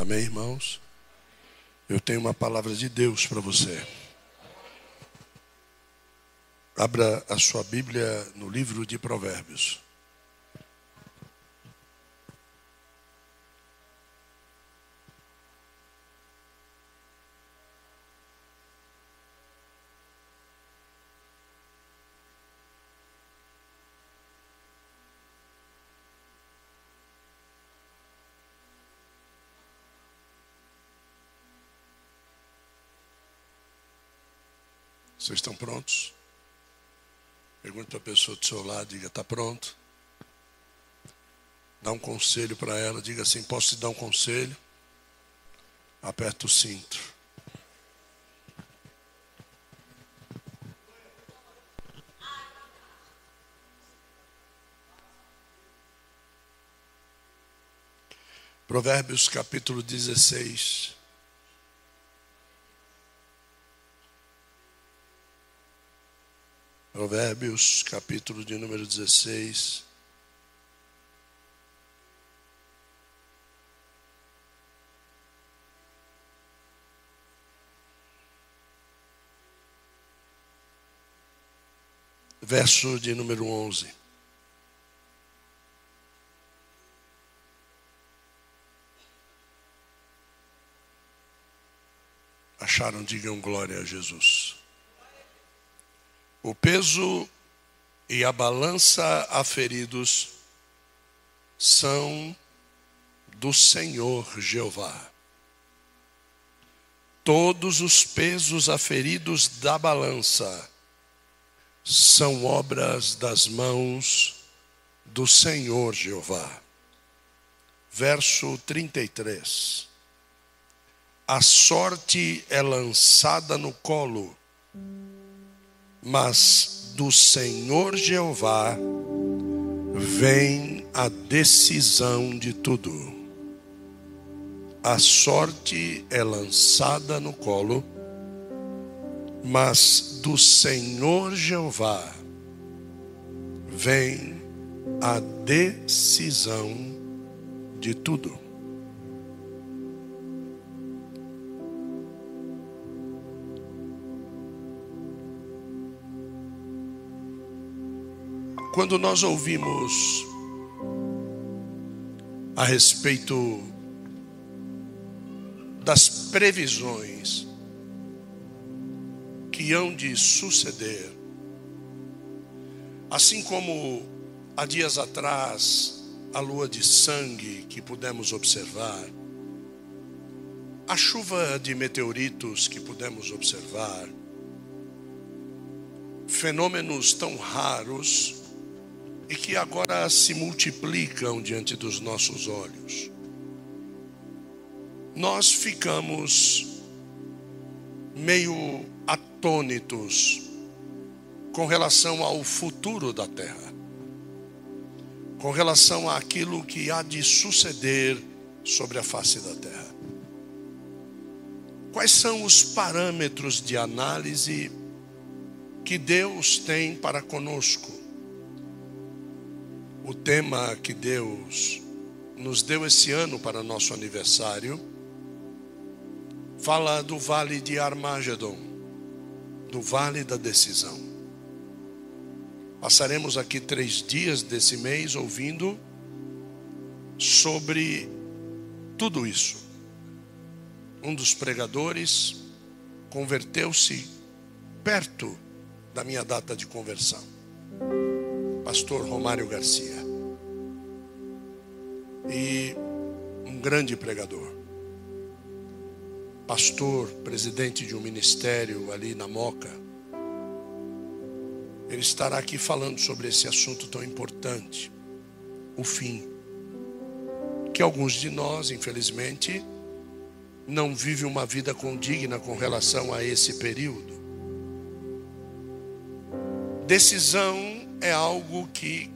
Amém, irmãos? Eu tenho uma palavra de Deus para você. Abra a sua Bíblia no livro de Provérbios. Vocês estão prontos? Pergunta a pessoa do seu lado, diga, está pronto? Dá um conselho para ela, diga assim, posso te dar um conselho? Aperta o cinto. Provérbios capítulo 16. Provérbios, capítulo de número 16. Verso de número 11. Acharam, digam glória a Jesus. O peso e a balança aferidos são do Senhor Jeová. Todos os pesos aferidos da balança são obras das mãos do Senhor Jeová. Verso 33. A sorte é lançada no colo mas do Senhor Jeová vem a decisão de tudo. A sorte é lançada no colo, mas do Senhor Jeová vem a decisão de tudo. Quando nós ouvimos a respeito das previsões que hão de suceder, assim como há dias atrás a lua de sangue que pudemos observar, a chuva de meteoritos que pudemos observar, fenômenos tão raros e que agora se multiplicam diante dos nossos olhos. Nós ficamos meio atônitos com relação ao futuro da terra, com relação àquilo que há de suceder sobre a face da terra. Quais são os parâmetros de análise que Deus tem para conosco? O tema que Deus nos deu esse ano para nosso aniversário fala do vale de Armagedon, do vale da decisão. Passaremos aqui três dias desse mês ouvindo sobre tudo isso. Um dos pregadores converteu-se perto da minha data de conversão pastor Romário Garcia. E um grande pregador. Pastor, presidente de um ministério ali na Moca. Ele estará aqui falando sobre esse assunto tão importante, o fim. Que alguns de nós, infelizmente, não vivem uma vida condigna com relação a esse período. Decisão é algo que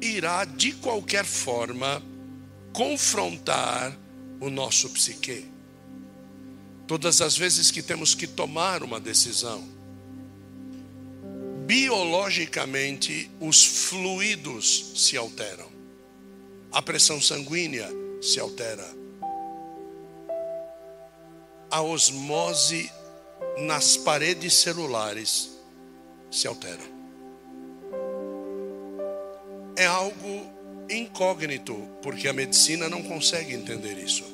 irá de qualquer forma confrontar o nosso psique. Todas as vezes que temos que tomar uma decisão, biologicamente os fluidos se alteram, a pressão sanguínea se altera, a osmose nas paredes celulares se altera. É algo incógnito, porque a medicina não consegue entender isso.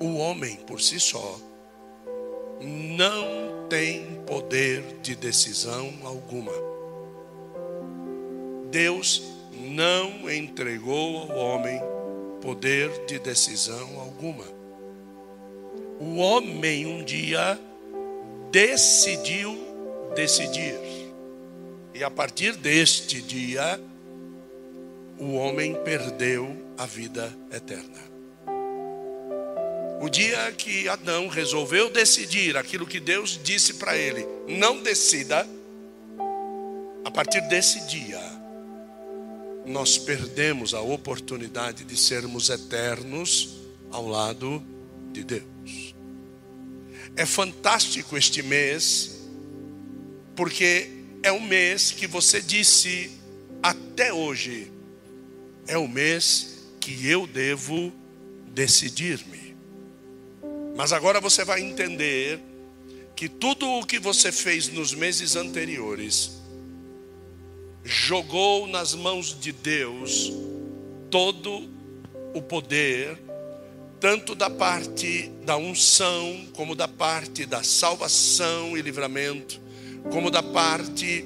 O homem por si só não tem poder de decisão alguma. Deus não entregou ao homem poder de decisão alguma. O homem um dia decidiu decidir. E a partir deste dia, o homem perdeu a vida eterna. O dia que Adão resolveu decidir aquilo que Deus disse para ele, não decida, a partir desse dia, nós perdemos a oportunidade de sermos eternos ao lado de Deus. É fantástico este mês, porque é um mês que você disse até hoje, é o mês que eu devo decidir-me. Mas agora você vai entender que tudo o que você fez nos meses anteriores jogou nas mãos de Deus todo o poder, tanto da parte da unção, como da parte da salvação e livramento, como da parte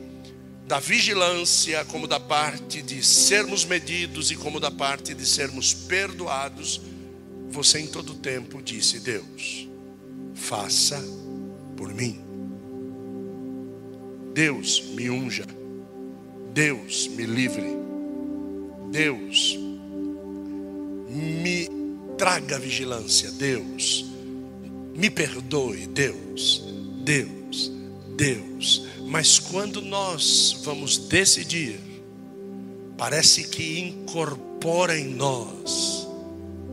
da vigilância, como da parte de sermos medidos e como da parte de sermos perdoados, você em todo tempo disse: Deus, faça por mim. Deus me unja. Deus me livre. Deus me traga vigilância. Deus me perdoe. Deus, Deus, Deus. Mas quando nós vamos decidir, parece que incorpora em nós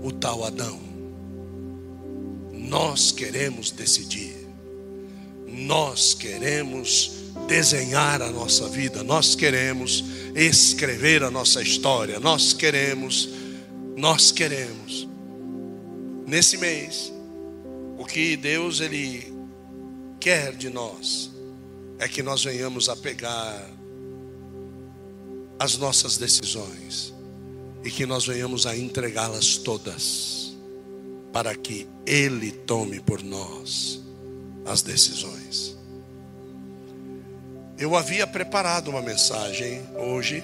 o tal Adão. Nós queremos decidir. Nós queremos desenhar a nossa vida, nós queremos escrever a nossa história, nós queremos, nós queremos. Nesse mês, o que Deus ele quer de nós é que nós venhamos a pegar as nossas decisões e que nós venhamos a entregá-las todas para que ele tome por nós as decisões. Eu havia preparado uma mensagem hoje,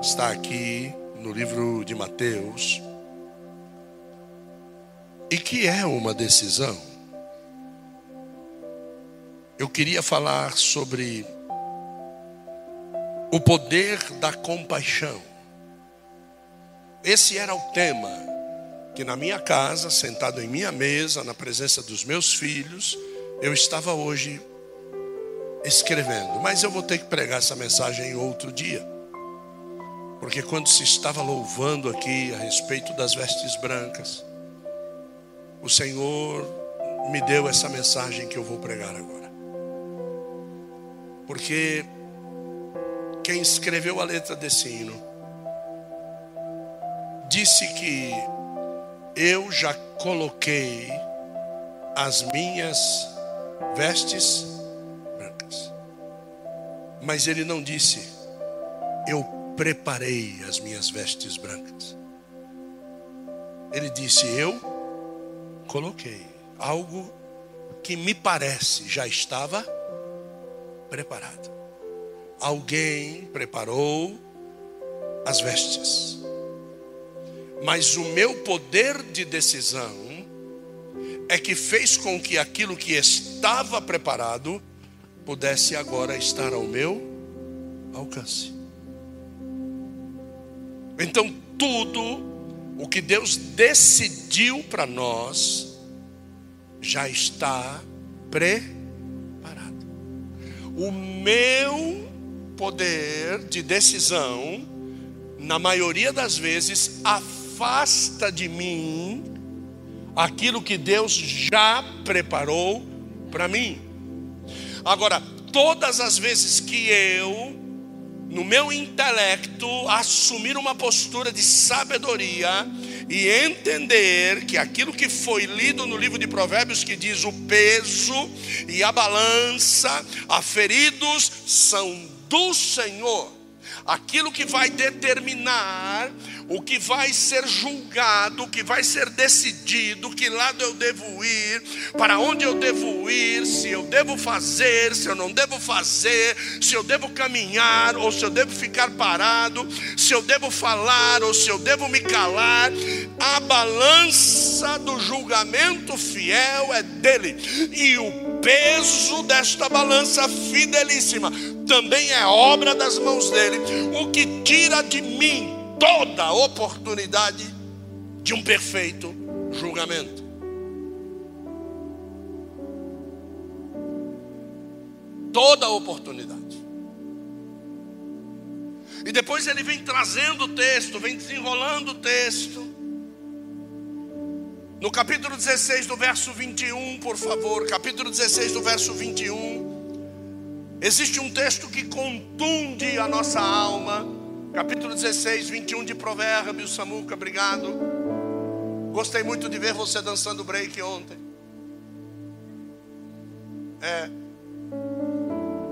está aqui no livro de Mateus, e que é uma decisão. Eu queria falar sobre o poder da compaixão. Esse era o tema que na minha casa, sentado em minha mesa, na presença dos meus filhos, eu estava hoje escrevendo. Mas eu vou ter que pregar essa mensagem em outro dia. Porque quando se estava louvando aqui a respeito das vestes brancas, o Senhor me deu essa mensagem que eu vou pregar agora. Porque quem escreveu a letra desse hino disse que eu já coloquei as minhas vestes mas ele não disse, eu preparei as minhas vestes brancas. Ele disse, eu coloquei algo que me parece já estava preparado. Alguém preparou as vestes. Mas o meu poder de decisão é que fez com que aquilo que estava preparado pudesse agora estar ao meu alcance. Então, tudo o que Deus decidiu para nós já está preparado. O meu poder de decisão, na maioria das vezes, afasta de mim aquilo que Deus já preparou para mim. Agora, todas as vezes que eu, no meu intelecto, assumir uma postura de sabedoria e entender que aquilo que foi lido no livro de Provérbios, que diz o peso e a balança aferidos são do Senhor, aquilo que vai determinar o que vai ser julgado, o que vai ser decidido, que lado eu devo ir, para onde eu devo ir, se eu devo fazer, se eu não devo fazer, se eu devo caminhar ou se eu devo ficar parado, se eu devo falar ou se eu devo me calar. A balança do julgamento fiel é dele, e o peso desta balança fidelíssima também é obra das mãos dele, o que tira de mim toda oportunidade de um perfeito julgamento. Toda oportunidade. E depois ele vem trazendo o texto, vem desenrolando o texto. No capítulo 16, do verso 21, por favor, capítulo 16, do verso 21. Existe um texto que contunde a nossa alma capítulo 16, 21 de Provérbios, Samuca, obrigado. Gostei muito de ver você dançando break ontem. É,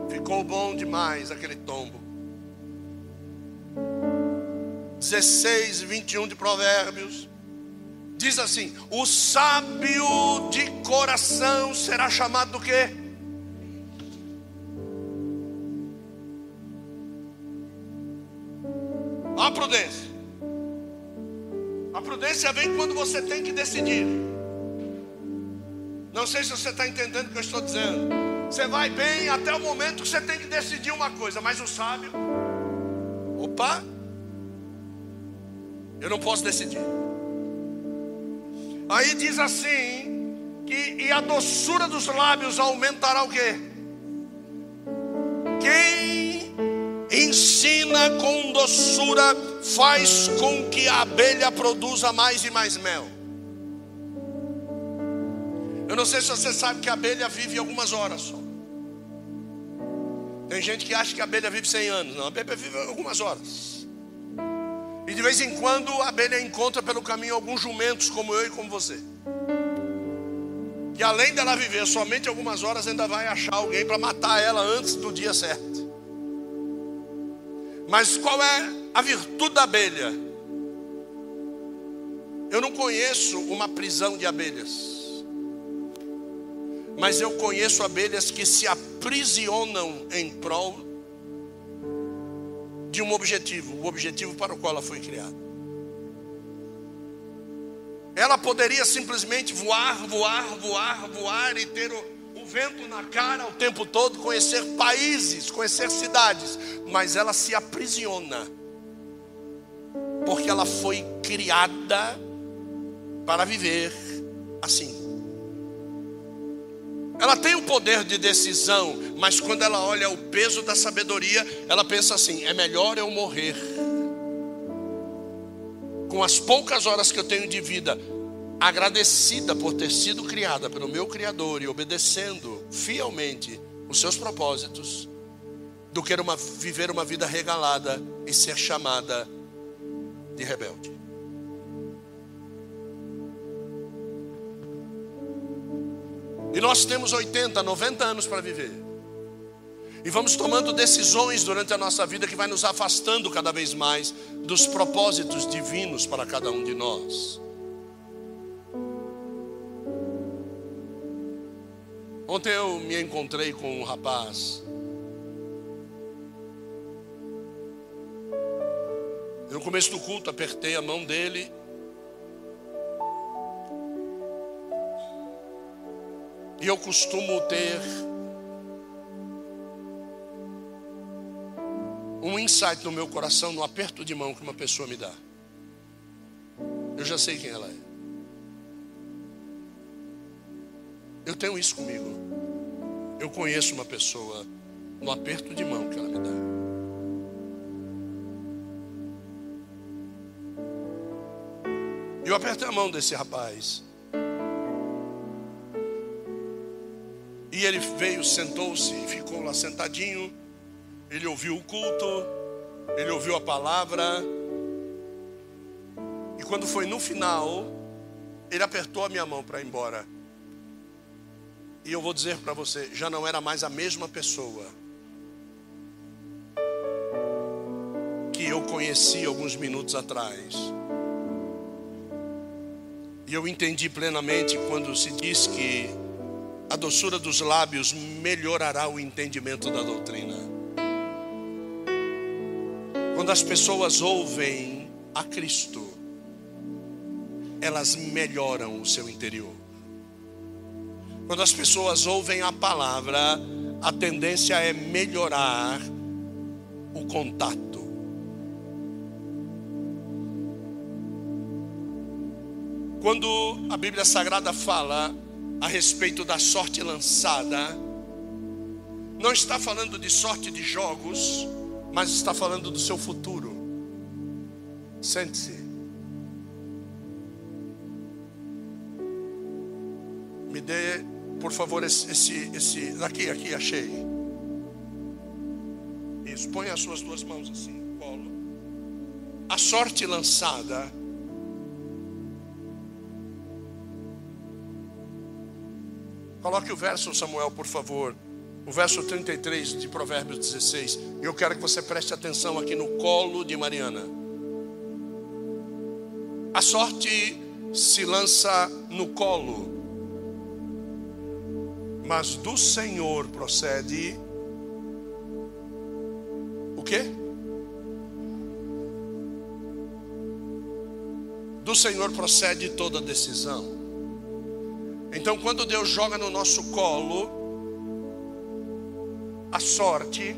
ficou bom demais aquele tombo. 16, 21 de Provérbios. Diz assim: O sábio de coração será chamado do quê? A prudência. A prudência vem quando você tem que decidir. Não sei se você está entendendo o que eu estou dizendo. Você vai bem até o momento que você tem que decidir uma coisa, mas o sábio, opa, eu não posso decidir. Aí diz assim: que e a doçura dos lábios aumentará o quê? Quem ensina com doçura, faz com que a abelha produza mais e mais mel. Eu não sei se você sabe que a abelha vive algumas horas só. Tem gente que acha que a abelha vive 100 anos. Não, a abelha vive algumas horas. E de vez em quando a abelha encontra pelo caminho alguns jumentos como eu e como você. Que além dela viver somente algumas horas, ainda vai achar alguém para matar ela antes do dia certo. Mas qual é a virtude da abelha? Eu não conheço uma prisão de abelhas. Mas eu conheço abelhas que se aprisionam em prol de um objetivo, o objetivo para o qual ela foi criada. Ela poderia simplesmente voar, voar, voar, voar e ter o vento na cara o tempo todo, conhecer países, conhecer cidades, mas ela se aprisiona, porque ela foi criada para viver assim. Ela tem o poder de decisão, mas quando ela olha o peso da sabedoria, ela pensa assim: é melhor eu morrer com as poucas horas que eu tenho de vida, agradecida por ter sido criada pelo meu Criador e obedecendo fielmente os seus propósitos, do que uma, viver uma vida regalada e ser chamada de rebelde. E nós temos 80, 90 anos para viver. E vamos tomando decisões durante a nossa vida que vai nos afastando cada vez mais dos propósitos divinos para cada um de nós. Ontem eu me encontrei com um rapaz. No começo do culto, apertei a mão dele. E eu costumo ter um insight no meu coração no aperto de mão que uma pessoa me dá. Eu já sei quem ela é. Eu tenho isso comigo. Eu conheço uma pessoa no aperto de mão que ela me dá. Eu apertei a mão desse rapaz. E ele veio, sentou-se ficou lá sentadinho. Ele ouviu o culto, ele ouviu a palavra. E quando foi no final, ele apertou a minha mão para ir embora. E eu vou dizer para você, já não era mais a mesma pessoa que eu conheci alguns minutos atrás. E eu entendi plenamente quando se diz que a doçura dos lábios melhorará o entendimento da doutrina. Quando as pessoas ouvem a Cristo, elas melhoram o seu interior. Quando as pessoas ouvem a palavra, a tendência é melhorar o contato. Quando a Bíblia Sagrada fala a respeito da sorte lançada, não está falando de sorte de jogos, mas está falando do seu futuro. Sente-se. Me dê, por favor, esse, esse, esse. Aqui, aqui, achei. Isso, põe as suas duas mãos assim, colo. A sorte lançada Coloque o verso, Samuel, por favor. O verso 33 de Provérbios 16. Eu quero que você preste atenção aqui no colo de Mariana. A sorte se lança no colo, mas do Senhor procede o quê? Do Senhor procede toda decisão. Então, quando Deus joga no nosso colo a sorte,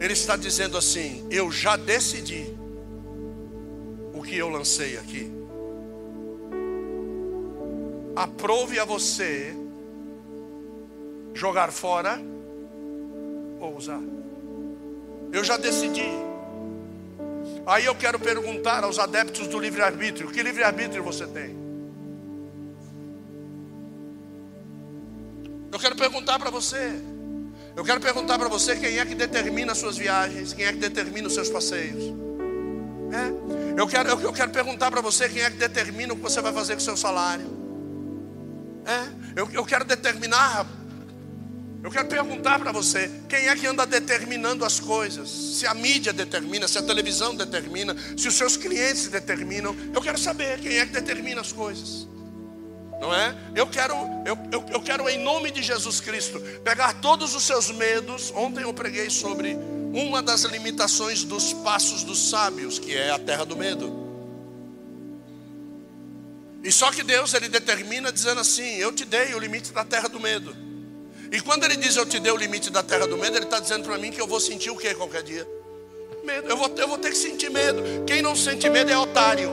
Ele está dizendo assim: Eu já decidi o que eu lancei aqui. Aprove a você jogar fora ou usar. Eu já decidi. Aí eu quero perguntar aos adeptos do livre-arbítrio: que livre-arbítrio você tem? Eu quero perguntar para você. Eu quero perguntar para você quem é que determina as suas viagens, quem é que determina os seus passeios. É? Eu, quero, eu, eu quero perguntar para você quem é que determina o que você vai fazer com o seu salário. É? Eu, eu quero determinar. Eu quero perguntar para você quem é que anda determinando as coisas. Se a mídia determina, se a televisão determina, se os seus clientes determinam. Eu quero saber quem é que determina as coisas não é? Eu quero, eu, eu, eu quero em nome de Jesus Cristo pegar todos os seus medos. Ontem eu preguei sobre uma das limitações dos passos dos sábios, que é a terra do medo. E só que Deus ele determina dizendo assim: Eu te dei o limite da terra do medo. E quando ele diz eu te dei o limite da terra do medo, ele está dizendo para mim que eu vou sentir o que qualquer dia? Medo. Eu vou, eu vou ter que sentir medo. Quem não sente medo é otário.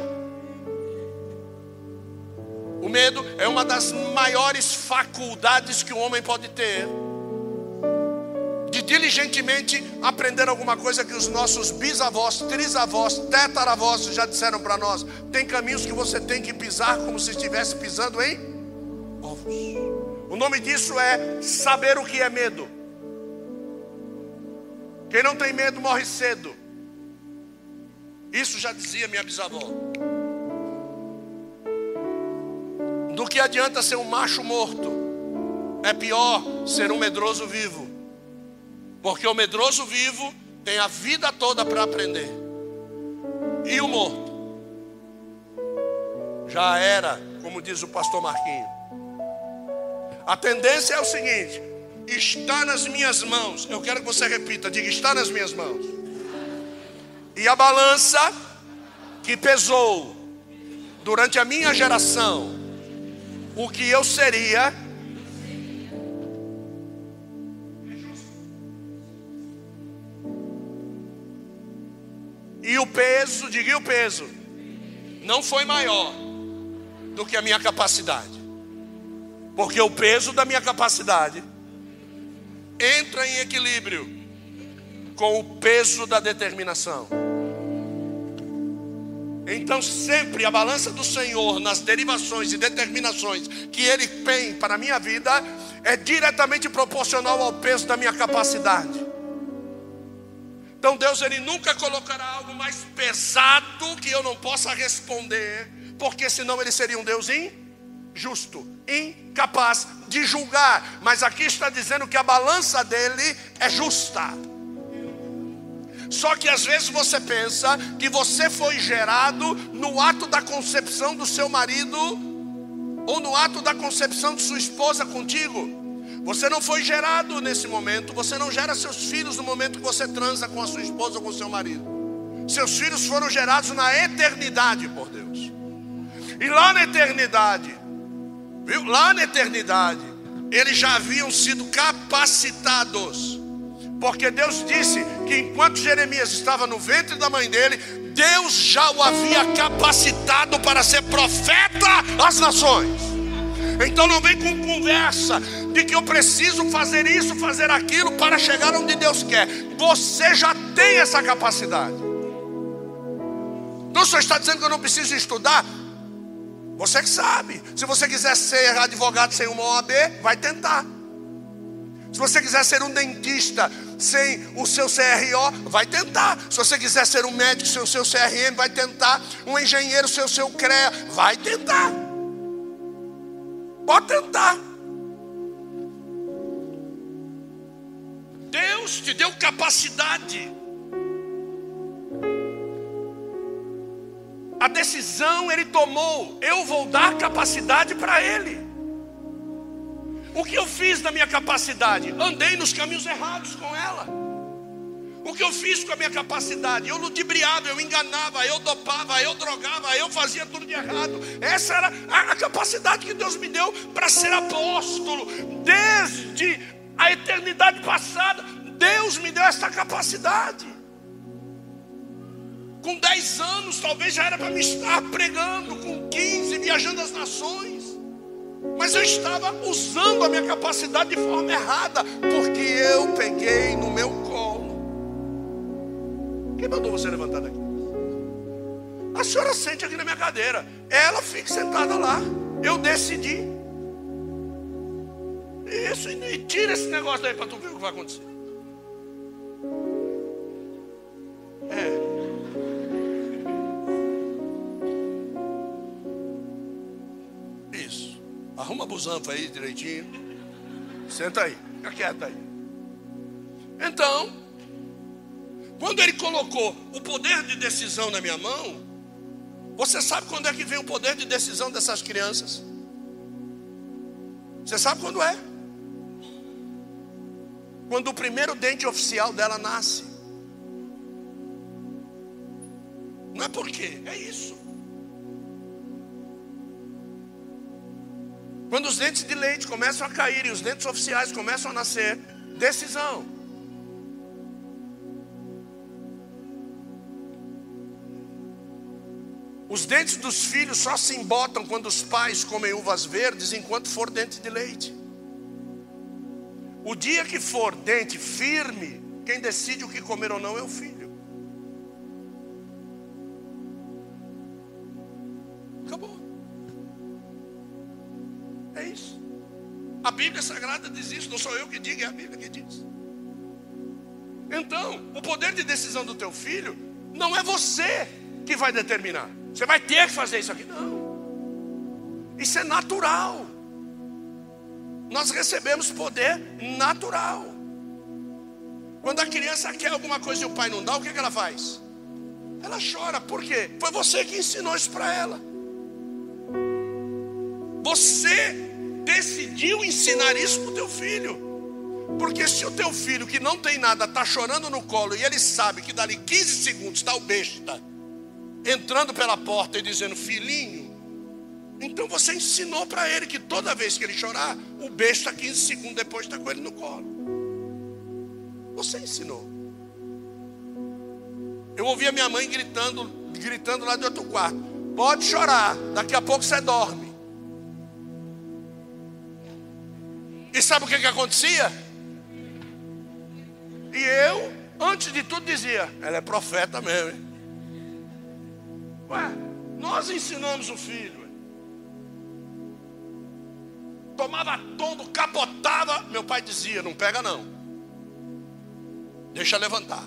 O medo é uma das maiores faculdades que o homem pode ter. De diligentemente aprender alguma coisa que os nossos bisavós, trisavós, tetaravós já disseram para nós. Tem caminhos que você tem que pisar como se estivesse pisando em. O nome disso é saber o que é medo. Quem não tem medo morre cedo. Isso já dizia minha bisavó. Do que adianta ser um macho morto? É pior ser um medroso vivo. Porque o medroso vivo tem a vida toda para aprender. E o morto? Já era, como diz o pastor Marquinho. A tendência é o seguinte: está nas minhas mãos. Eu quero que você repita, diga: está nas minhas mãos. E a balança que pesou durante a minha geração o que eu seria. E o peso, diga o peso, não foi maior do que a minha capacidade. Porque o peso da minha capacidade entra em equilíbrio com o peso da determinação. Então, sempre a balança do Senhor nas derivações e determinações que Ele tem para a minha vida é diretamente proporcional ao peso da minha capacidade. Então Deus ele nunca colocará algo mais pesado que eu não possa responder, porque senão ele seria um Deus injusto, incapaz de julgar. Mas aqui está dizendo que a balança dele é justa. Só que às vezes você pensa que você foi gerado no ato da concepção do seu marido ou no ato da concepção de sua esposa contigo. Você não foi gerado nesse momento, você não gera seus filhos no momento que você transa com a sua esposa ou com seu marido. Seus filhos foram gerados na eternidade por Deus. E lá na eternidade, viu? Lá na eternidade, eles já haviam sido capacitados. Porque Deus disse que enquanto Jeremias estava no ventre da mãe dele, Deus já o havia capacitado para ser profeta às nações. Então não vem com conversa de que eu preciso fazer isso, fazer aquilo para chegar onde Deus quer. Você já tem essa capacidade. Então o senhor está dizendo que eu não preciso estudar? Você que sabe. Se você quiser ser advogado sem uma OAB, vai tentar. Se você quiser ser um dentista sem o seu CRO, vai tentar. Se você quiser ser um médico sem o seu CRM, vai tentar. Um engenheiro sem o seu CREA, vai tentar. Pode tentar. Deus te deu capacidade. A decisão ele tomou, eu vou dar capacidade para ele. O que eu fiz na minha capacidade? Andei nos caminhos errados com ela. O que eu fiz com a minha capacidade? Eu ludibriava, eu enganava, eu dopava, eu drogava, eu fazia tudo de errado. Essa era a capacidade que Deus me deu para ser apóstolo. Desde a eternidade passada, Deus me deu essa capacidade. Com 10 anos, talvez já era para me estar pregando, com 15, viajando as nações. Mas eu estava usando a minha capacidade de forma errada, porque eu peguei no meu colo. Quem mandou você levantar daqui? A senhora sente aqui na minha cadeira. Ela fica sentada lá. Eu decidi. Isso, e tira esse negócio daí para tu ver o que vai acontecer. É. Arruma a busanfa aí direitinho. Senta aí. Fica quieto aí. Então, quando ele colocou o poder de decisão na minha mão, você sabe quando é que vem o poder de decisão dessas crianças? Você sabe quando é? Quando o primeiro dente oficial dela nasce. Não é por quê, é isso. Quando os dentes de leite começam a cair e os dentes oficiais começam a nascer, decisão. Os dentes dos filhos só se embotam quando os pais comem uvas verdes enquanto for dente de leite. O dia que for dente firme, quem decide o que comer ou não é o filho. Bíblia Sagrada diz isso, não sou eu que digo, é a Bíblia que diz. Então, o poder de decisão do teu filho não é você que vai determinar. Você vai ter que fazer isso aqui. Não. Isso é natural nós recebemos poder natural. Quando a criança quer alguma coisa e o pai não dá, o que, é que ela faz? Ela chora, por quê? Foi você que ensinou isso para ela. Você decidiu ensinar isso para o teu filho. Porque se o teu filho que não tem nada está chorando no colo e ele sabe que dali 15 segundos está o besta entrando pela porta e dizendo: Filhinho, então você ensinou para ele que toda vez que ele chorar, o besta 15 segundos depois está com ele no colo. Você ensinou. Eu ouvi a minha mãe gritando, gritando lá de outro quarto. Pode chorar, daqui a pouco você dorme. E sabe o que, que acontecia? E eu, antes de tudo, dizia: ela é profeta mesmo. Hein? Ué, nós ensinamos o filho tomava tombo, capotava. Meu pai dizia: Não pega, não. Deixa levantar.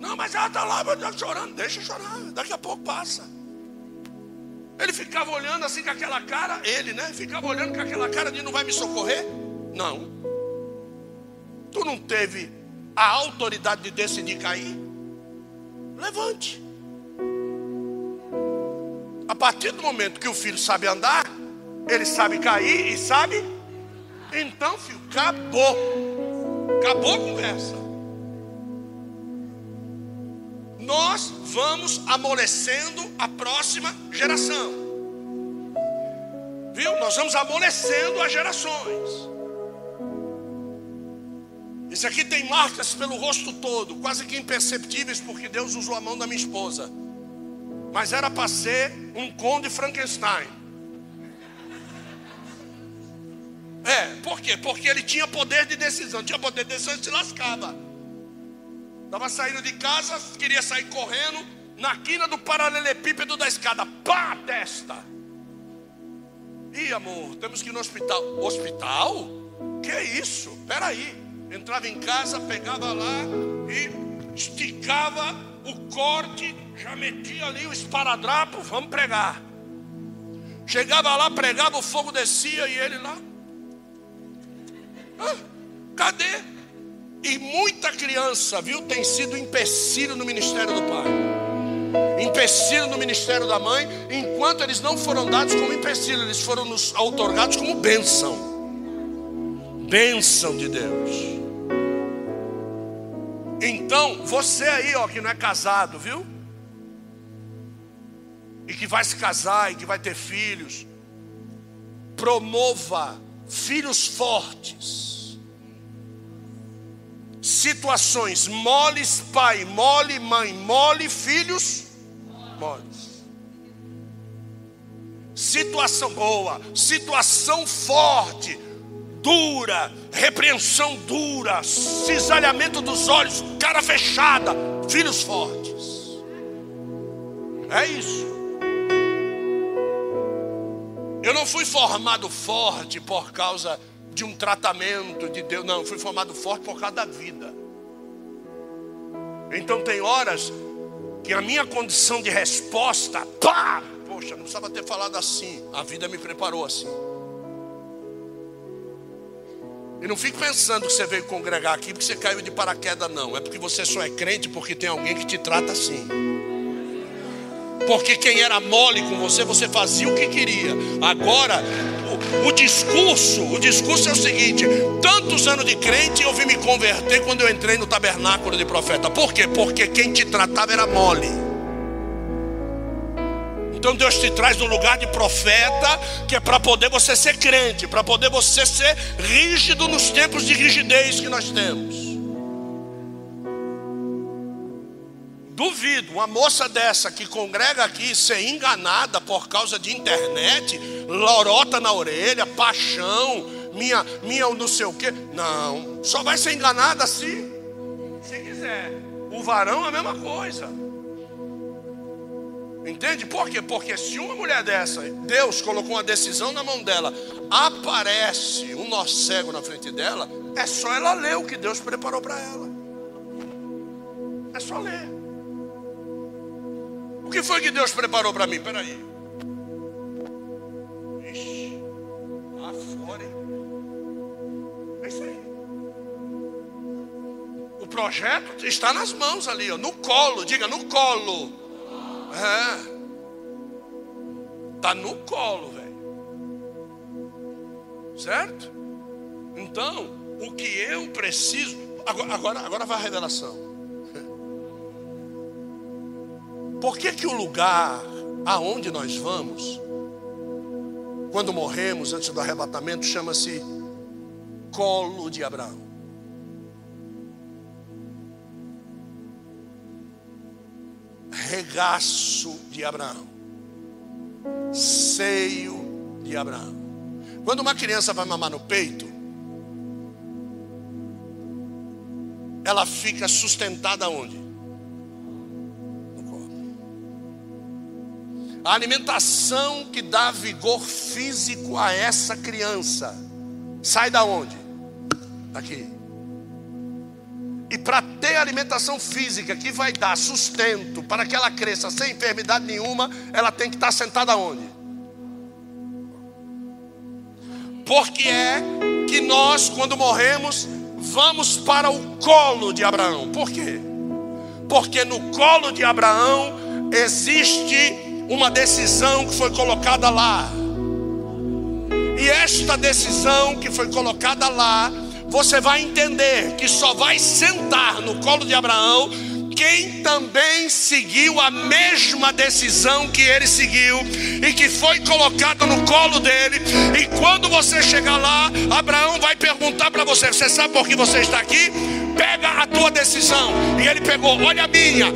Não, mas ela está lá chorando, deixa chorar, daqui a pouco passa. Ele ficava olhando assim com aquela cara, ele, né? Ficava olhando com aquela cara de não vai me socorrer? Não. Tu não teve a autoridade de decidir cair? Levante. A partir do momento que o filho sabe andar, ele sabe cair e sabe. Então, filho, acabou. Acabou a conversa. Nós vamos amolecendo a próxima geração. Viu? Nós vamos amolecendo as gerações. Esse aqui tem marcas pelo rosto todo, quase que imperceptíveis, porque Deus usou a mão da minha esposa. Mas era para ser um conde Frankenstein. É, por quê? Porque ele tinha poder de decisão. Tinha poder de decisão e se lascava. Estava saindo de casa, queria sair correndo, na quina do paralelepípedo da escada. Pá, testa. Ih, amor, temos que ir no hospital. Hospital? Que isso? Peraí entrava em casa, pegava lá e esticava o corte, já metia ali o esparadrapo, vamos pregar. Chegava lá, pregava, o fogo descia e ele lá. Ah, cadê? E muita criança, viu, tem sido empecilho no ministério do pai, empecilho no ministério da mãe, enquanto eles não foram dados como empecilho, eles foram nos outorgados como bênção. Bênção de Deus. Então, você aí, ó, que não é casado, viu? E que vai se casar e que vai ter filhos, promova filhos fortes. Situações moles pai, mole mãe, mole filhos moles. Situação boa, situação forte dura, repreensão dura, cisalhamento dos olhos, cara fechada, filhos fortes. É isso. Eu não fui formado forte por causa de um tratamento de Deus, não, fui formado forte por causa da vida. Então tem horas que a minha condição de resposta, pá, poxa, não precisava ter falado assim, a vida me preparou assim. E não fique pensando que você veio congregar aqui porque você caiu de paraquedas, não. É porque você só é crente porque tem alguém que te trata assim. Porque quem era mole com você, você fazia o que queria. Agora, o, o discurso, o discurso é o seguinte: tantos anos de crente eu vim me converter quando eu entrei no tabernáculo de profeta. Por quê? Porque quem te tratava era mole. Então Deus te traz no lugar de profeta, que é para poder você ser crente, para poder você ser rígido nos tempos de rigidez que nós temos. Duvido, uma moça dessa que congrega aqui ser enganada por causa de internet, lorota na orelha, paixão, minha, minha não sei o quê. Não, só vai ser enganada se, se quiser. O varão é a mesma coisa. Entende? Por quê? Porque se uma mulher dessa, Deus colocou uma decisão na mão dela, aparece um nó cego na frente dela, é só ela ler o que Deus preparou para ela. É só ler. O que foi que Deus preparou para mim? Peraí. Ixi, lá fora, hein? É isso aí. O projeto está nas mãos ali, ó, no colo, diga no colo. É. Tá no colo, velho. Certo? Então, o que eu preciso. Agora, agora, agora vai a revelação. Por que, que o lugar aonde nós vamos, quando morremos antes do arrebatamento, chama-se colo de Abraão? Regaço de Abraão, seio de Abraão. Quando uma criança vai mamar no peito, ela fica sustentada onde? No colo. A alimentação que dá vigor físico a essa criança sai da onde? Daqui. E para ter alimentação física que vai dar sustento para que ela cresça sem enfermidade nenhuma, ela tem que estar sentada onde? Porque é que nós, quando morremos, vamos para o colo de Abraão. Por quê? Porque no colo de Abraão existe uma decisão que foi colocada lá. E esta decisão que foi colocada lá, você vai entender que só vai sentar no colo de Abraão quem também seguiu a mesma decisão que ele seguiu e que foi colocada no colo dele. E quando você chegar lá, Abraão vai perguntar para você: Você sabe por que você está aqui? pega a tua decisão. E ele pegou, olha a minha.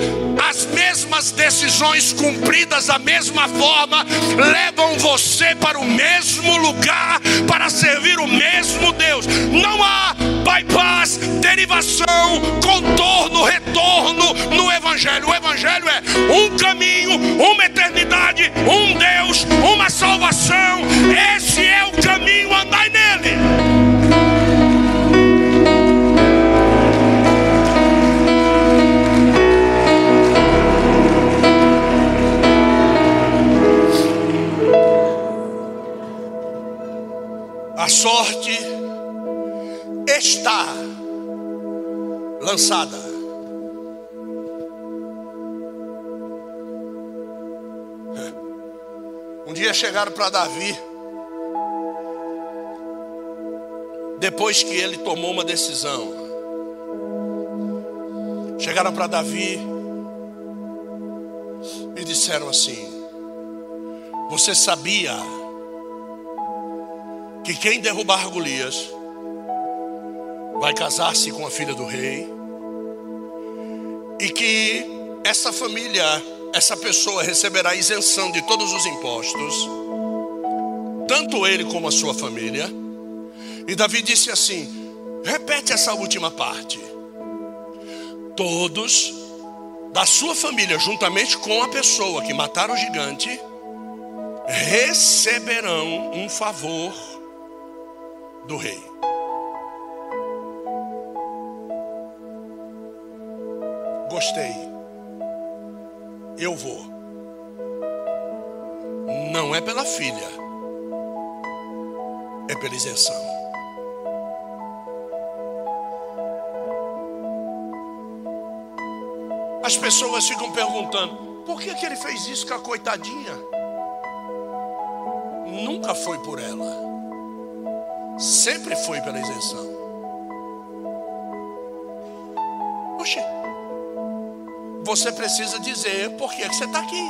As mesmas decisões cumpridas da mesma forma levam você para o mesmo lugar para servir o mesmo Deus. Não há bypass, derivação, contorno, retorno no evangelho. O evangelho é um caminho, uma eternidade, um Deus, uma salvação. Esse é o caminho, andai nele. A sorte está lançada. Um dia chegaram para Davi, depois que ele tomou uma decisão. Chegaram para Davi e disseram assim: Você sabia? que quem derrubar Golias vai casar-se com a filha do rei e que essa família, essa pessoa receberá isenção de todos os impostos, tanto ele como a sua família. E Davi disse assim: repete essa última parte. Todos da sua família, juntamente com a pessoa que mataram o gigante, receberão um favor do rei. Gostei. Eu vou. Não é pela filha, é pela isenção. As pessoas ficam perguntando: por que, que ele fez isso com a coitadinha? Nunca foi por ela sempre foi pela isenção. Você precisa dizer por que, você está aqui.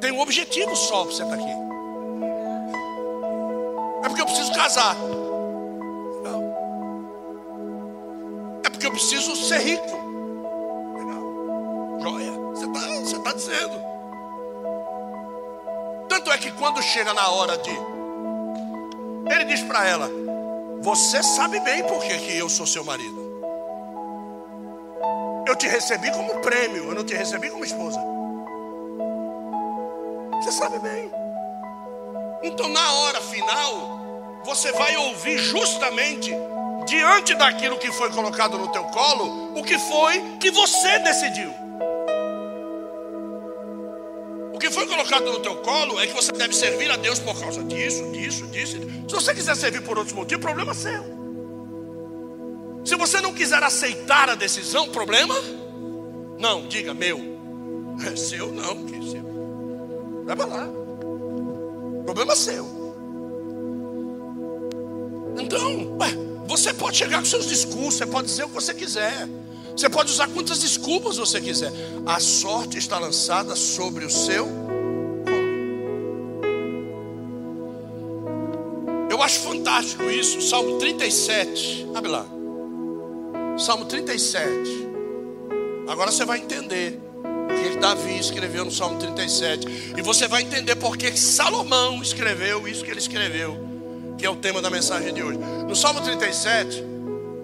Tem um objetivo só para você estar tá aqui. É porque eu preciso casar. Não. É porque eu preciso ser rico. Legal. Joia. Você está você tá dizendo. Tanto é que quando chega na hora de. Ele diz para ela: Você sabe bem por que, que eu sou seu marido. Eu te recebi como prêmio, eu não te recebi como esposa. Você sabe bem. Então, na hora final, você vai ouvir justamente diante daquilo que foi colocado no teu colo, o que foi que você decidiu. que foi colocado no teu colo é que você deve servir a Deus por causa disso, disso, disso. Se você quiser servir por outros motivos, problema seu. Se você não quiser aceitar a decisão, problema? Não, diga meu. É seu não, que é seu. Vai para lá. Problema seu. Então, ué, você pode chegar com seus discursos, você pode dizer o que você quiser. Você pode usar quantas desculpas você quiser. A sorte está lançada sobre o seu Eu acho fantástico isso. Salmo 37. Abre lá. Salmo 37. Agora você vai entender o que Davi escreveu no Salmo 37. E você vai entender por que Salomão escreveu isso que ele escreveu. Que é o tema da mensagem de hoje. No Salmo 37,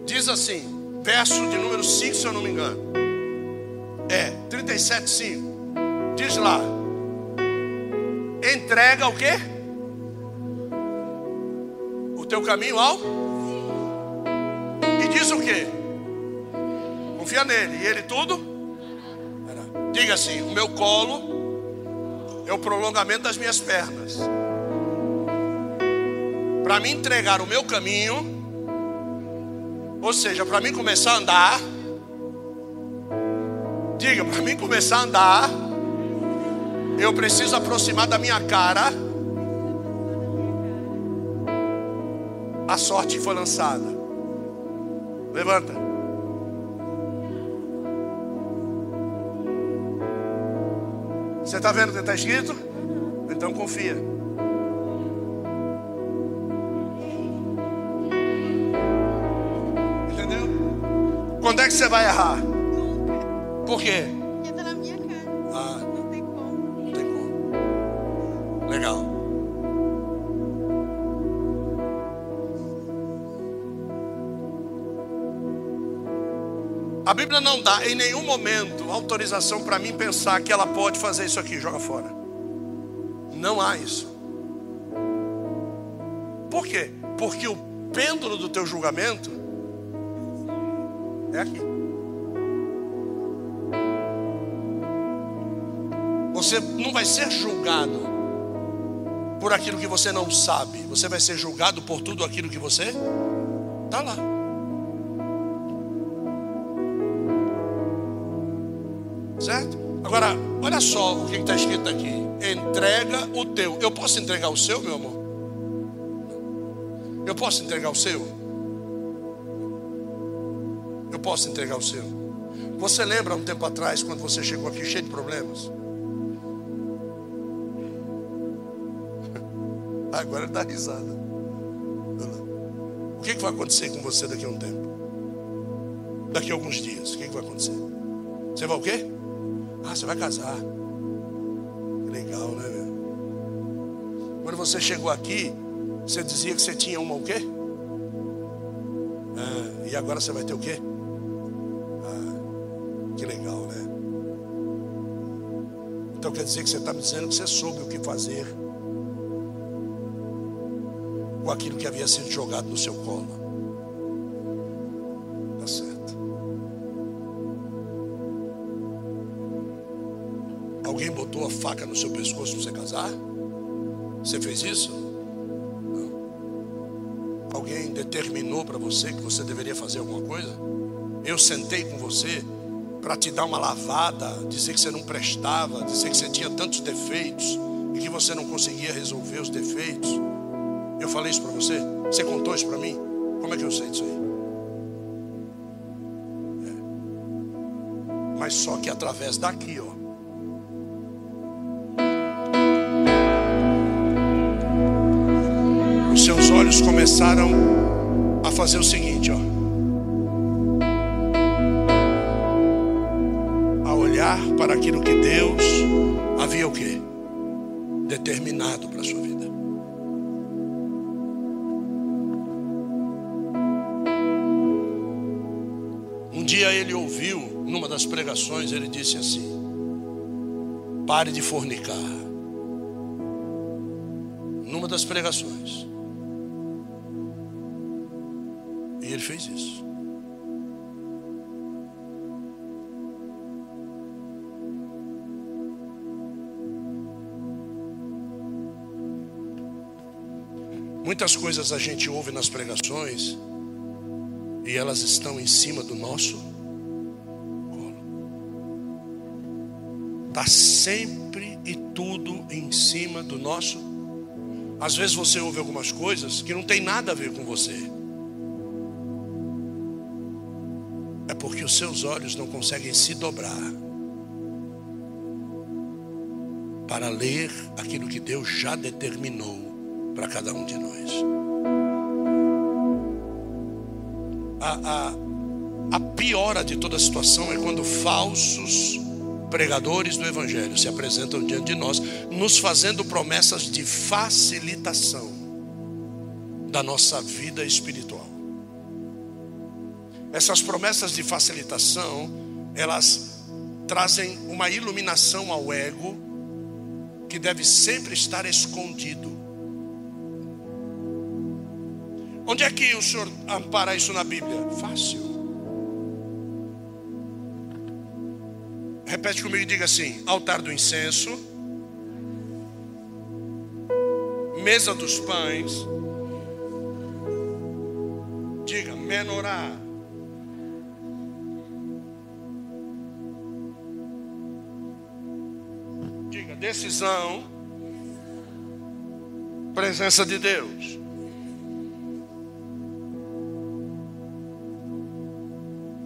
diz assim: verso de número 5, se eu não me engano. É, 37, 5. Diz lá. Entrega o quê? O teu caminho ao? E diz o quê? Confia nele. E ele tudo? Diga assim: o meu colo é o prolongamento das minhas pernas. Para me entregar o meu caminho, ou seja, para mim começar a andar, diga, para mim começar a andar, eu preciso aproximar da minha cara a sorte foi lançada. Levanta. Você está vendo o que está escrito? Então confia. Entendeu? Quando é que você vai errar? Por quê? Bíblia não dá em nenhum momento autorização para mim pensar que ela pode fazer isso aqui, joga fora. Não há isso. Por quê? Porque o pêndulo do teu julgamento é aqui. Você não vai ser julgado por aquilo que você não sabe. Você vai ser julgado por tudo aquilo que você está lá. Certo? Agora, olha só o que está escrito aqui: entrega o teu. Eu posso entregar o seu, meu amor? Eu posso entregar o seu? Eu posso entregar o seu. Você lembra um tempo atrás, quando você chegou aqui cheio de problemas? Agora ele dá risada. O que, que vai acontecer com você daqui a um tempo? Daqui a alguns dias, o que, que vai acontecer? Você vai o quê? Ah, você vai casar. Legal, né, meu? Quando você chegou aqui, você dizia que você tinha uma o quê? Ah, e agora você vai ter o quê? Ah, que legal, né? Então quer dizer que você está me dizendo que você soube o que fazer com aquilo que havia sido jogado no seu colo. Botou a faca no seu pescoço para você casar? Você fez isso? Não. Alguém determinou para você que você deveria fazer alguma coisa? Eu sentei com você para te dar uma lavada, dizer que você não prestava, dizer que você tinha tantos defeitos e que você não conseguia resolver os defeitos. Eu falei isso para você? Você contou isso para mim? Como é que eu sei disso aí? É. Mas só que através daqui, ó. Começaram a fazer o seguinte, ó. A olhar para aquilo que Deus havia o quê? Determinado para a sua vida. Um dia ele ouviu, numa das pregações, ele disse assim: pare de fornicar. Numa das pregações. Fez isso. Muitas coisas a gente ouve nas pregações e elas estão em cima do nosso colo. Está sempre e tudo em cima do nosso. Às vezes você ouve algumas coisas que não tem nada a ver com você. Porque os seus olhos não conseguem se dobrar para ler aquilo que Deus já determinou para cada um de nós. A, a, a piora de toda a situação é quando falsos pregadores do Evangelho se apresentam diante de nós, nos fazendo promessas de facilitação da nossa vida espiritual. Essas promessas de facilitação, elas trazem uma iluminação ao ego que deve sempre estar escondido. Onde é que o senhor ampara isso na Bíblia? Fácil. Repete comigo e diga assim: altar do incenso, mesa dos pães, diga menorá. Decisão, presença de Deus.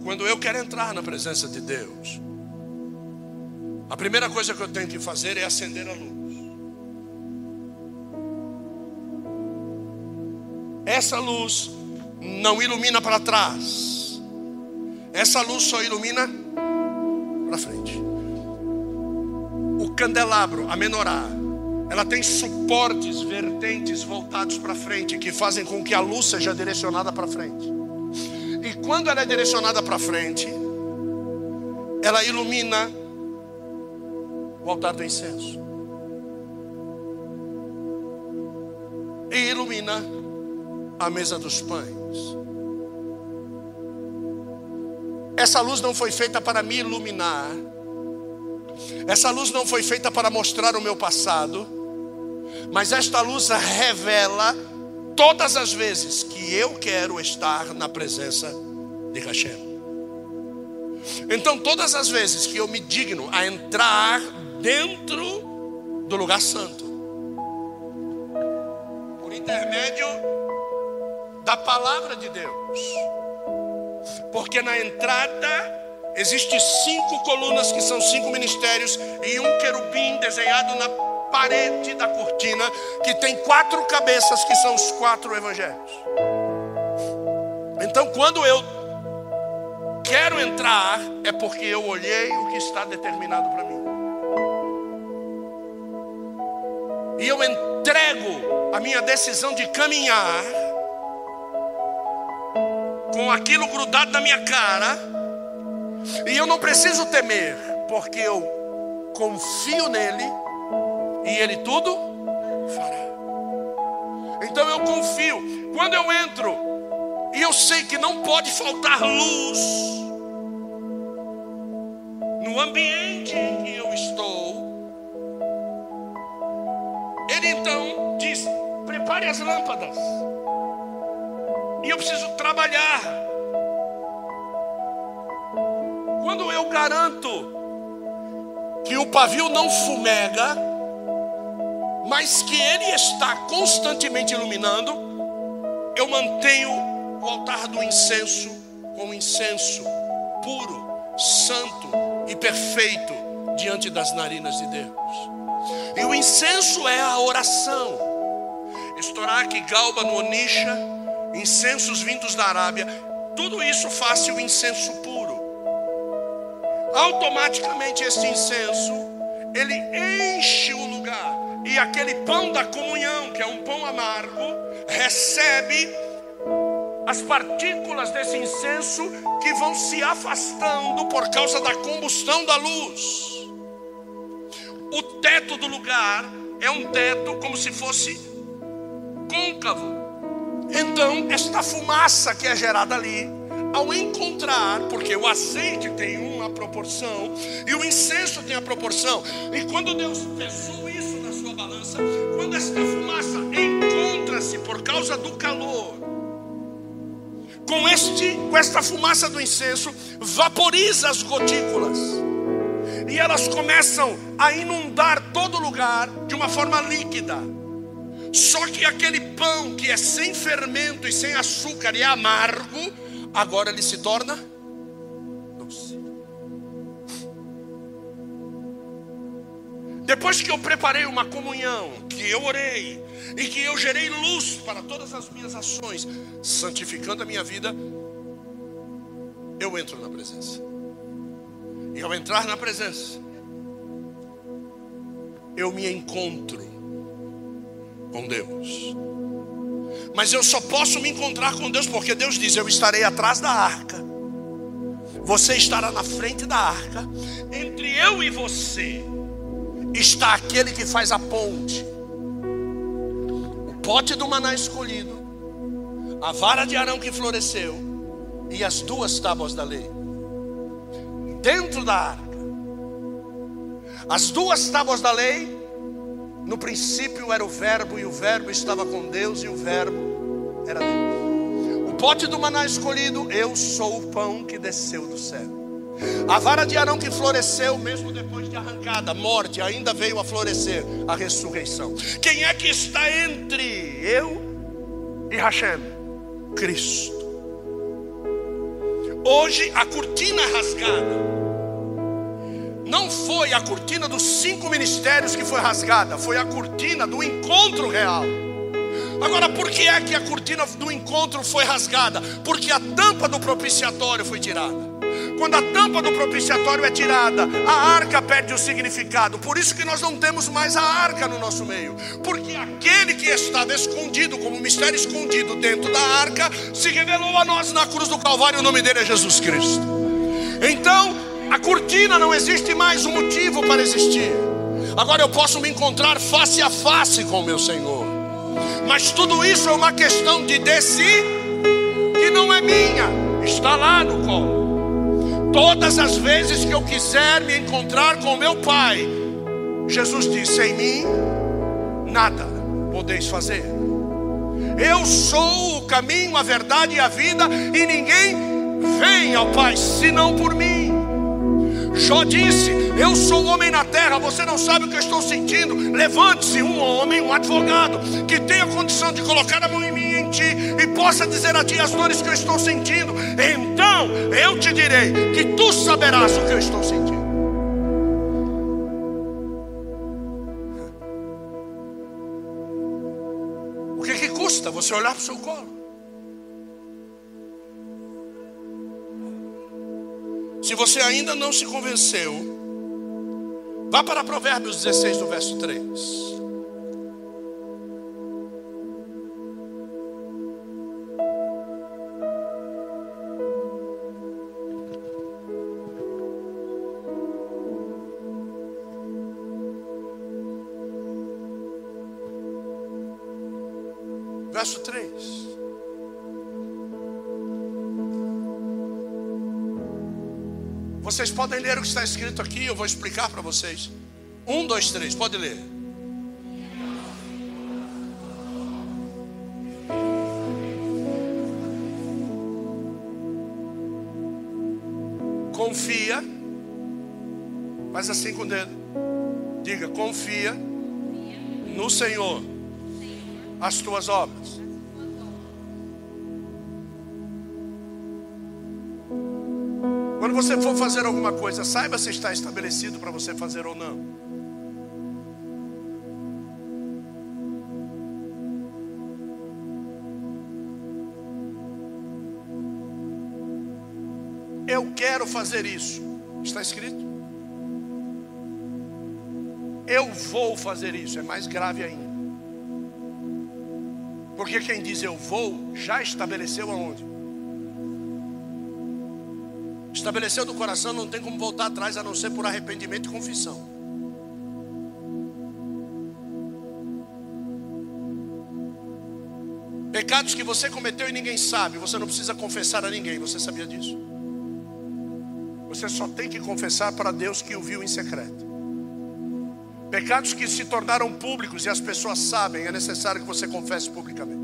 Quando eu quero entrar na presença de Deus, a primeira coisa que eu tenho que fazer é acender a luz. Essa luz não ilumina para trás. Essa luz só ilumina para frente. Candelabro, a menorá, ela tem suportes vertentes voltados para frente que fazem com que a luz seja direcionada para frente. E quando ela é direcionada para frente, ela ilumina o altar do incenso. E ilumina a mesa dos pães. Essa luz não foi feita para me iluminar. Essa luz não foi feita para mostrar o meu passado. Mas esta luz revela todas as vezes que eu quero estar na presença de Hashem. Então, todas as vezes que eu me digno a entrar dentro do lugar santo, por intermédio da palavra de Deus, porque na entrada existem cinco colunas que são cinco ministérios e um querubim desenhado na parede da cortina que tem quatro cabeças que são os quatro evangelhos. Então, quando eu quero entrar, é porque eu olhei o que está determinado para mim. E eu entrego a minha decisão de caminhar com aquilo grudado na minha cara. E eu não preciso temer, porque eu confio nele e ele tudo fará. Então eu confio. Quando eu entro e eu sei que não pode faltar luz, no ambiente em que eu estou, ele então diz: prepare as lâmpadas. E eu preciso trabalhar. Quando eu garanto que o pavio não fumega, mas que ele está constantemente iluminando, eu mantenho o altar do incenso com incenso puro, santo, e perfeito diante das narinas de Deus. E o incenso é a oração. Estoraque, galba, nonisha, incensos vindos da Arábia, tudo isso faz o incenso puro. Automaticamente esse incenso, ele enche o lugar. E aquele pão da comunhão, que é um pão amargo, recebe as partículas desse incenso que vão se afastando por causa da combustão da luz. O teto do lugar é um teto como se fosse côncavo. Então, esta fumaça que é gerada ali, ao encontrar, porque o azeite tem uma proporção e o incenso tem a proporção, e quando Deus pesou isso na sua balança, quando esta fumaça encontra-se por causa do calor, com este, com esta fumaça do incenso, vaporiza as gotículas. E elas começam a inundar todo lugar de uma forma líquida. Só que aquele pão que é sem fermento e sem açúcar e é amargo, agora ele se torna doce. Depois que eu preparei uma comunhão, que eu orei, e que eu gerei luz para todas as minhas ações, santificando a minha vida, eu entro na presença. E ao entrar na presença, eu me encontro com Deus. Mas eu só posso me encontrar com Deus porque Deus diz: Eu estarei atrás da arca, você estará na frente da arca, entre eu e você está aquele que faz a ponte. Pote do maná escolhido, a vara de Arão que floresceu. E as duas tábuas da lei. Dentro da arca. As duas tábuas da lei, no princípio era o Verbo, e o Verbo estava com Deus, e o Verbo era Deus. O pote do maná escolhido, eu sou o pão que desceu do céu. A vara de Arão que floresceu, mesmo depois de arrancada, morte, ainda veio a florescer a ressurreição. Quem é que está entre eu e Hashem? Cristo. Hoje a cortina rasgada. Não foi a cortina dos cinco ministérios que foi rasgada, foi a cortina do encontro real. Agora, por que é que a cortina do encontro foi rasgada? Porque a tampa do propiciatório foi tirada. Quando a tampa do propiciatório é tirada, a arca perde o significado. Por isso que nós não temos mais a arca no nosso meio. Porque aquele que estava escondido, como mistério escondido dentro da arca, se revelou a nós na cruz do Calvário. O nome dele é Jesus Cristo. Então, a cortina não existe mais um motivo para existir. Agora eu posso me encontrar face a face com o meu Senhor. Mas tudo isso é uma questão de decidir que não é minha, está lá no colo. Todas as vezes que eu quiser me encontrar com meu Pai, Jesus disse: em mim nada podeis fazer. Eu sou o caminho, a verdade e a vida, e ninguém vem ao Pai senão por mim. Jó disse: Eu sou homem na terra, você não sabe o que eu estou sentindo. Levante-se um homem, um advogado, que tenha condição de colocar a mão em mim ti e possa dizer a ti as dores que eu estou sentindo, então eu te direi que tu saberás o que eu estou sentindo. O que, que custa você olhar para o seu colo? Você ainda não se convenceu, vá para Provérbios 16, no verso 3. Vocês podem ler o que está escrito aqui, eu vou explicar para vocês. Um, dois, três, pode ler. Confia, faz assim com o dedo. Diga, confia no Senhor as tuas obras. Você for fazer alguma coisa, saiba se está estabelecido para você fazer ou não. Eu quero fazer isso. Está escrito? Eu vou fazer isso. É mais grave ainda. Porque quem diz eu vou, já estabeleceu aonde? Estabeleceu do coração, não tem como voltar atrás a não ser por arrependimento e confissão. Pecados que você cometeu e ninguém sabe, você não precisa confessar a ninguém, você sabia disso? Você só tem que confessar para Deus que o viu em secreto. Pecados que se tornaram públicos e as pessoas sabem, é necessário que você confesse publicamente.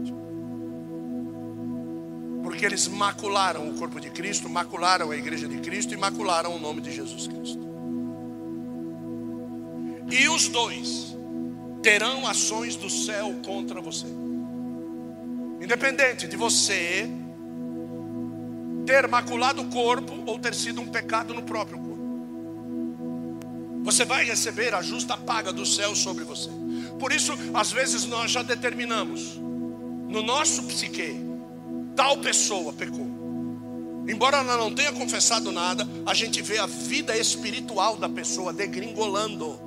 Porque eles macularam o corpo de Cristo, macularam a igreja de Cristo e macularam o nome de Jesus Cristo. E os dois terão ações do céu contra você. Independente de você ter maculado o corpo ou ter sido um pecado no próprio corpo. Você vai receber a justa paga do céu sobre você. Por isso, às vezes nós já determinamos no nosso psique, tal pessoa pecou. Embora ela não tenha confessado nada, a gente vê a vida espiritual da pessoa degringolando.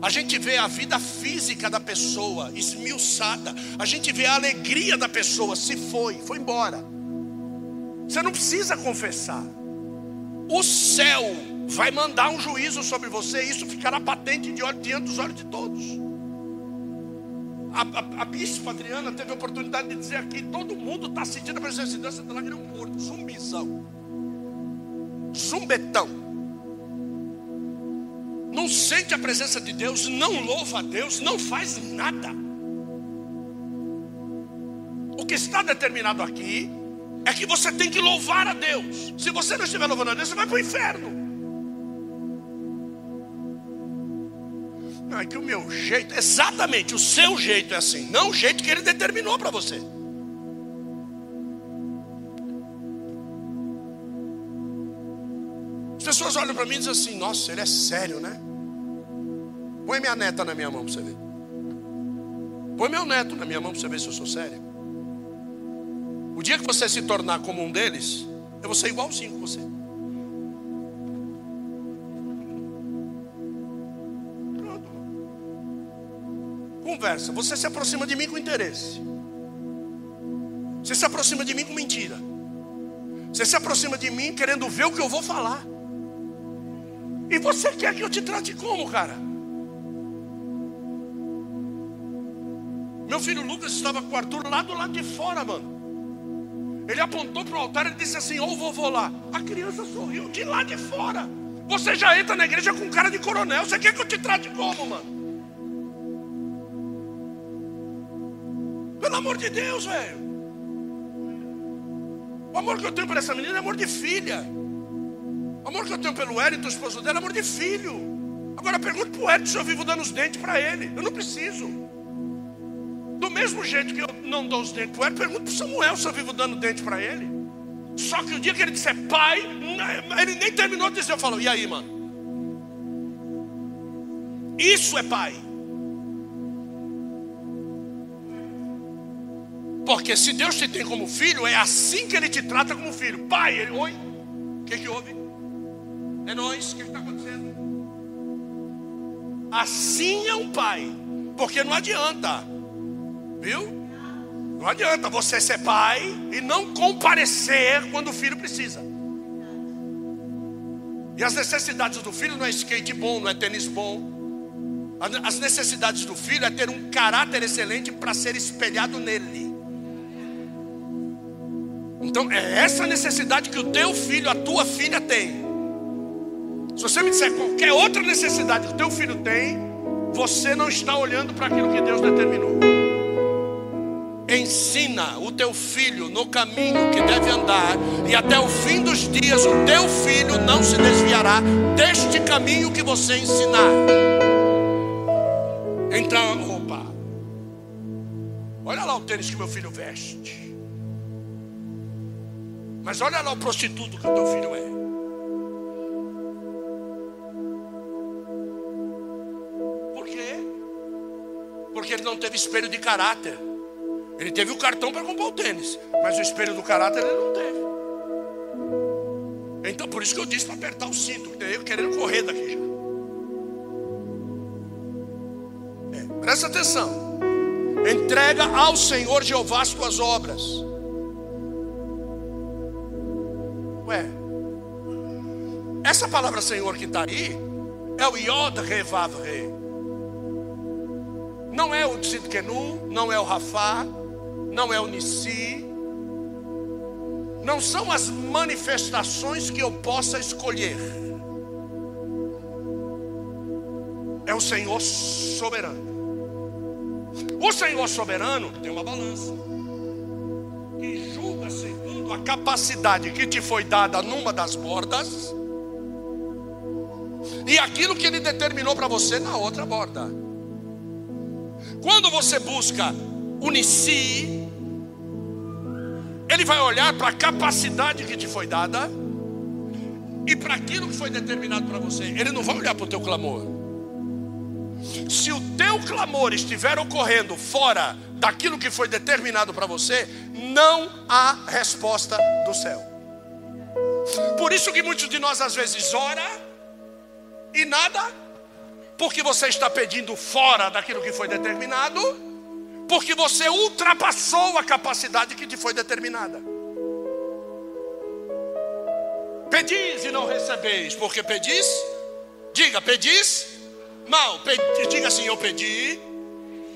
A gente vê a vida física da pessoa esmiuçada. A gente vê a alegria da pessoa se foi, foi embora. Você não precisa confessar. O céu vai mandar um juízo sobre você, e isso ficará patente diante dos olhos de todos. A, a, a Adriana teve a oportunidade de dizer aqui: todo mundo está sentindo a presença de Deus, está lá um morto, zumbizão, zumbetão. Não sente a presença de Deus, não louva a Deus, não faz nada. O que está determinado aqui é que você tem que louvar a Deus. Se você não estiver louvando a Deus, você vai para o inferno. Não, é que o meu jeito, exatamente, o seu jeito é assim, não o jeito que ele determinou para você. As pessoas olham para mim e dizem assim: Nossa, ele é sério, né? Põe minha neta na minha mão para você ver. Põe meu neto na minha mão para você ver se eu sou sério. O dia que você se tornar como um deles, eu vou ser igualzinho com você. Conversa. Você se aproxima de mim com interesse. Você se aproxima de mim com mentira. Você se aproxima de mim querendo ver o que eu vou falar. E você quer que eu te trate como, cara? Meu filho Lucas estava com o Arthur lá do lado de fora, mano. Ele apontou para o altar e disse assim: Ô oh, vovô lá. A criança sorriu de lá de fora. Você já entra na igreja com cara de coronel. Você quer que eu te trate como, mano? Pelo amor de Deus, velho. O amor que eu tenho por essa menina é amor de filha. O amor que eu tenho pelo Wellington, esposo dela, é amor de filho. Agora pergunto para o Wellington se eu vivo dando os dentes para ele. Eu não preciso. Do mesmo jeito que eu não dou os dentes para o Wellington, pergunto para o Samuel se eu vivo dando dente para ele. Só que o dia que ele disser pai, ele nem terminou de dizer, eu falo, e aí, mano? Isso é pai. Porque se Deus te tem como filho, é assim que Ele te trata como filho. Pai, ele, oi, o que, que houve? É nós, o que está acontecendo? Assim é um pai, porque não adianta, viu? Não adianta você ser pai e não comparecer quando o filho precisa. E as necessidades do filho não é skate bom, não é tênis bom. As necessidades do filho é ter um caráter excelente para ser espelhado nele. Então é essa necessidade que o teu filho, a tua filha tem. Se você me disser qualquer outra necessidade que o teu filho tem, você não está olhando para aquilo que Deus determinou. Ensina o teu filho no caminho que deve andar, e até o fim dos dias o teu filho não se desviará deste caminho que você ensinar. Então, opa, olha lá o tênis que meu filho veste. Mas olha lá o prostituto que o teu filho é. Por quê? Porque ele não teve espelho de caráter. Ele teve o cartão para comprar o tênis, mas o espelho do caráter ele não teve. Então por isso que eu disse para apertar o cinto, porque eu querendo correr daqui já. É, presta atenção. Entrega ao Senhor Jeová as tuas obras Ué, essa palavra Senhor que está aí é o Yod Revav Re. Não é o Tzidkenu, não é o Rafá, não é o Nissi. Não são as manifestações que eu possa escolher. É o Senhor soberano. O Senhor soberano tem uma balança que julga segundo a capacidade que te foi dada numa das bordas e aquilo que ele determinou para você na outra borda. Quando você busca unir ele vai olhar para a capacidade que te foi dada e para aquilo que foi determinado para você. Ele não vai olhar para o teu clamor. Se o teu clamor estiver ocorrendo fora daquilo que foi determinado para você, não há resposta do céu. Por isso que muitos de nós às vezes ora e nada, porque você está pedindo fora daquilo que foi determinado, porque você ultrapassou a capacidade que te foi determinada. Pedis e não recebeis, porque pedis, diga, pedis, mal, pedi, diga assim, eu pedi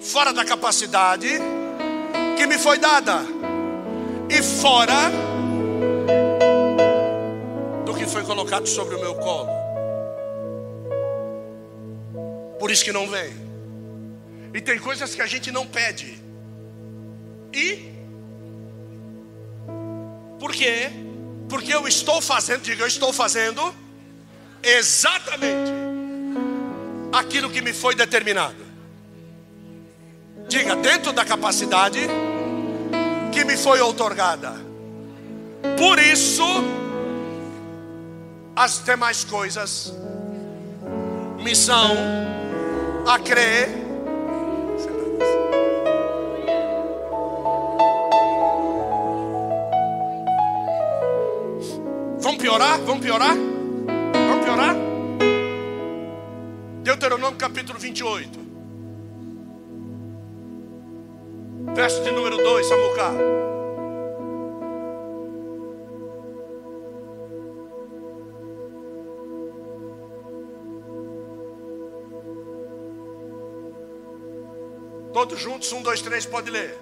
fora da capacidade que me foi dada e fora do que foi colocado sobre o meu colo. Por isso que não vem. E tem coisas que a gente não pede. E por quê? Porque eu estou fazendo, diga, eu estou fazendo exatamente aquilo que me foi determinado. Diga, dentro da capacidade que me foi outorgada. Por isso, as demais coisas me são a crer. Vamos piorar? Vamos piorar? Vamos piorar? Deuteronômio capítulo 28. Verso de número 2, Samucar. Todos juntos, um, dois, três, pode ler.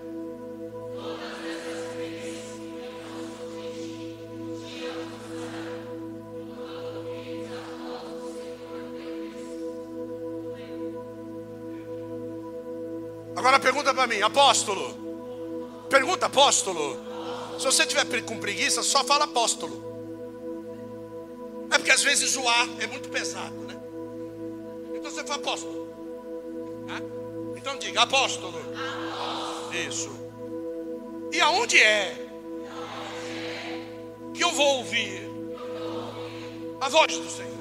Agora pergunta para mim, apóstolo. Pergunta, apóstolo. Se você tiver com preguiça, só fala apóstolo. É porque às vezes o A é muito pesado, né? Então você fala apóstolo. Então diga, apóstolo. Isso. E aonde é que eu vou ouvir a voz do Senhor?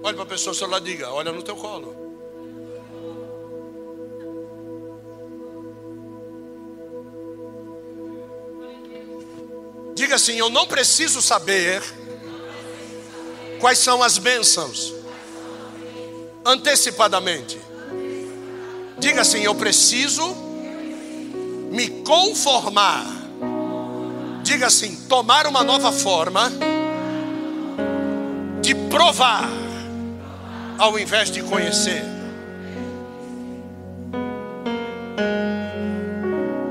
Olha para a pessoa, se ela diga, olha no teu colo. Diga assim: Eu não preciso saber quais são as bênçãos antecipadamente. Diga assim: Eu preciso me conformar. Diga assim: tomar uma nova forma de provar, ao invés de conhecer.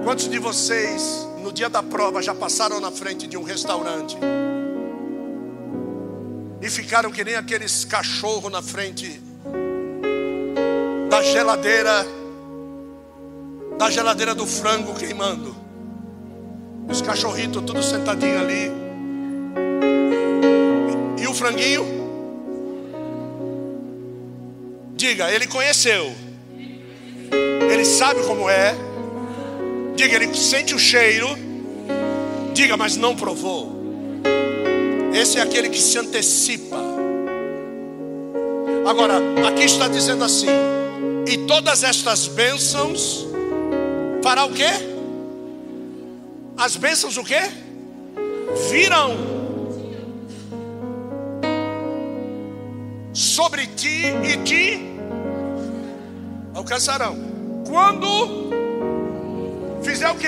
Quantos de vocês no dia da prova já passaram na frente de um restaurante e ficaram que nem aqueles cachorros na frente da geladeira, da geladeira do frango queimando. Os cachorritos tudo sentadinho ali. E, e o franguinho? Diga, ele conheceu. Ele sabe como é Diga, ele sente o cheiro. Diga, mas não provou. Esse é aquele que se antecipa. Agora, aqui está dizendo assim: e todas estas bênçãos fará o quê? As bênçãos o quê? Virão sobre ti e te alcançarão. Quando fizer o que?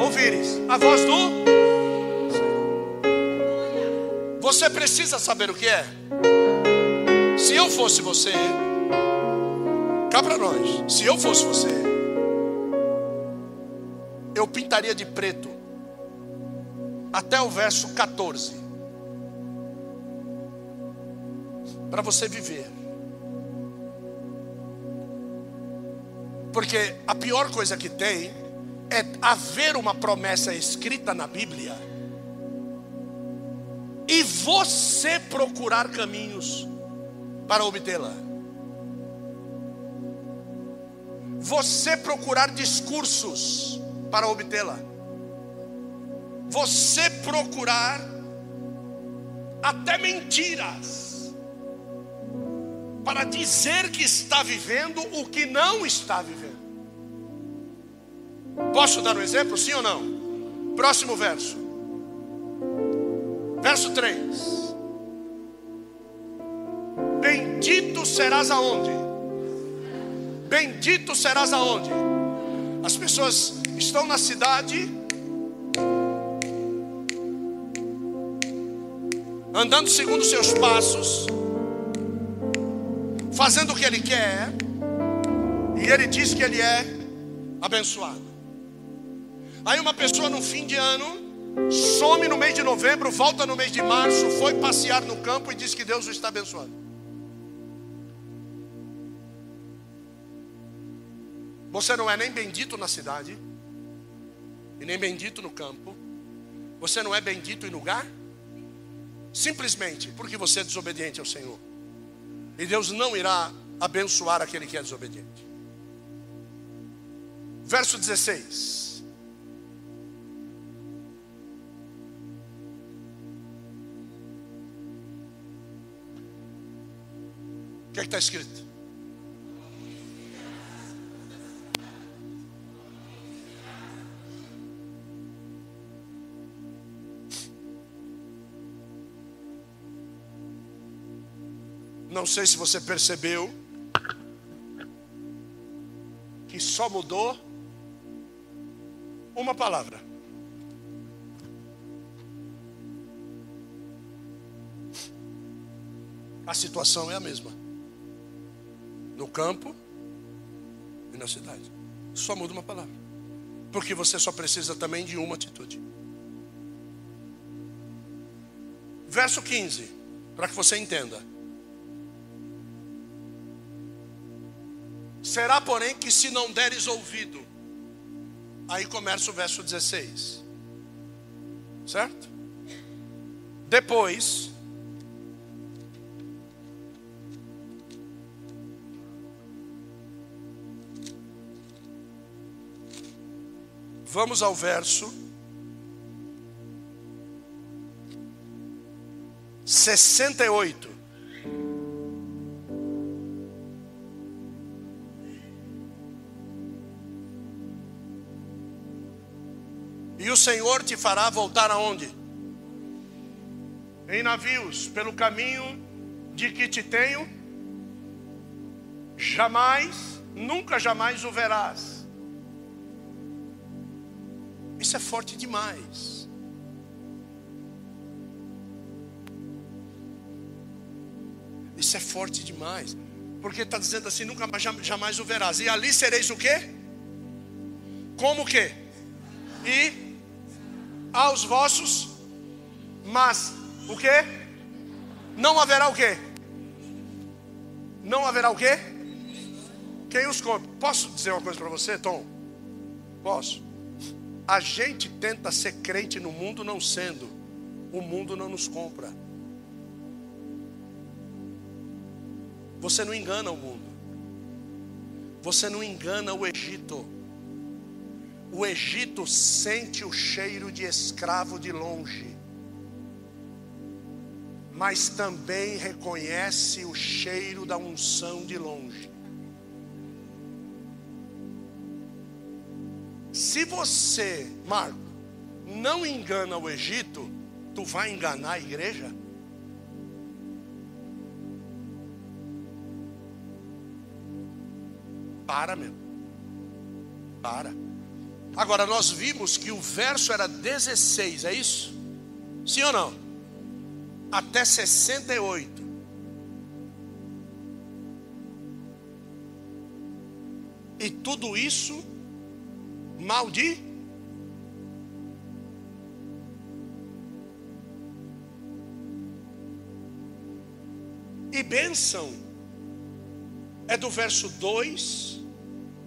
Ouvires a voz do Você precisa saber o que é. Se eu fosse você, cá para nós, se eu fosse você, eu pintaria de preto até o verso 14. Para você viver. Porque a pior coisa que tem é haver uma promessa escrita na Bíblia e você procurar caminhos para obtê-la. Você procurar discursos para obtê-la. Você procurar até mentiras para dizer que está vivendo o que não está vivendo. Posso dar um exemplo, sim ou não? Próximo verso. Verso 3. Bendito serás aonde? Bendito serás aonde? As pessoas estão na cidade andando segundo seus passos fazendo o que ele quer, E ele diz que ele é abençoado. Aí uma pessoa no fim de ano some no mês de novembro, volta no mês de março, foi passear no campo e diz que Deus o está abençoando. Você não é nem bendito na cidade, e nem bendito no campo. Você não é bendito em lugar, simplesmente porque você é desobediente ao Senhor. E Deus não irá abençoar aquele que é desobediente. Verso 16. O que é está escrito? Não sei se você percebeu que só mudou uma palavra. A situação é a mesma. No campo e na cidade. Só muda uma palavra. Porque você só precisa também de uma atitude. Verso 15, para que você entenda. Será, porém, que se não deres ouvido, aí começa o verso 16, certo? Depois, vamos ao verso sessenta e oito. o Senhor te fará voltar aonde? Em navios, pelo caminho de que te tenho, jamais, nunca jamais o verás. Isso é forte demais. Isso é forte demais. Porque está dizendo assim, nunca mais, jamais o verás. E ali sereis o quê? Como o quê? E aos vossos, mas o que? Não haverá o que? Não haverá o que? Quem os compra? Posso dizer uma coisa para você, Tom? Posso? A gente tenta ser crente no mundo não sendo, o mundo não nos compra. Você não engana o mundo, você não engana o Egito. O Egito sente o cheiro de escravo de longe, mas também reconhece o cheiro da unção de longe. Se você, Marco, não engana o Egito, tu vai enganar a igreja? Para, meu. Para. Agora, nós vimos que o verso era 16, é isso? Sim ou não? Até 68. E tudo isso mal de E bênção é do verso 2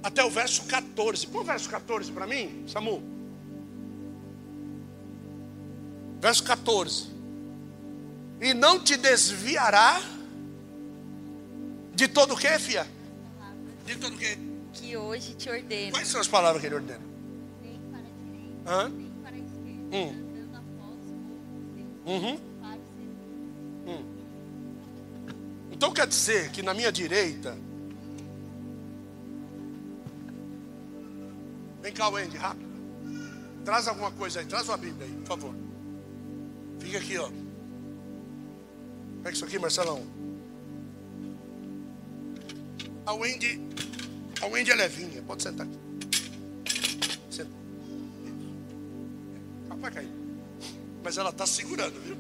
até o verso 14. Põe o verso 14 para mim, Samu. Verso 14. E não te desviará de todo o que, fia? De todo o que? Que hoje te ordeno. Quais são as palavras que ele ordena? Nem para a direita, Hã? nem para a esquerda, hum. andando após o uhum. Hum. Então quer dizer que na minha direita Vem cá, Wendy, rápido. Traz alguma coisa aí, traz uma Bíblia aí, por favor. Fica aqui, ó. Pega isso aqui, Marcelão. A Wendy, a Wendy é levinha, pode sentar aqui. Senta. Vai cair. Mas ela está segurando, viu?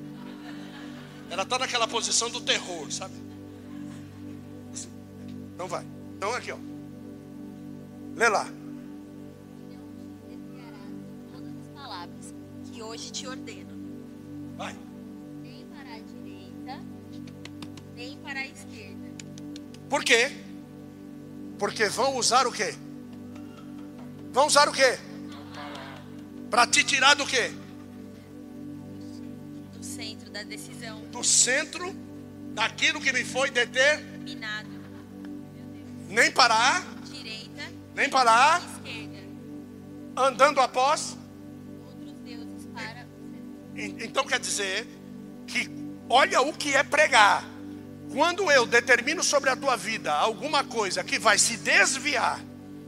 Ela está naquela posição do terror, sabe? Então vai. Então aqui, ó. Lê lá. Todas as palavras que hoje te ordeno, Vai. nem para a direita, nem para a esquerda, Por quê? Porque vão usar o quê? Vão usar o quê? Para te tirar do quê? do centro da decisão, Do centro daquilo que me foi deter, minado, nem para a, direita, nem para a, esquerda, andando após. outros deuses para Então quer dizer que olha o que é pregar. Quando eu determino sobre a tua vida alguma coisa que vai se desviar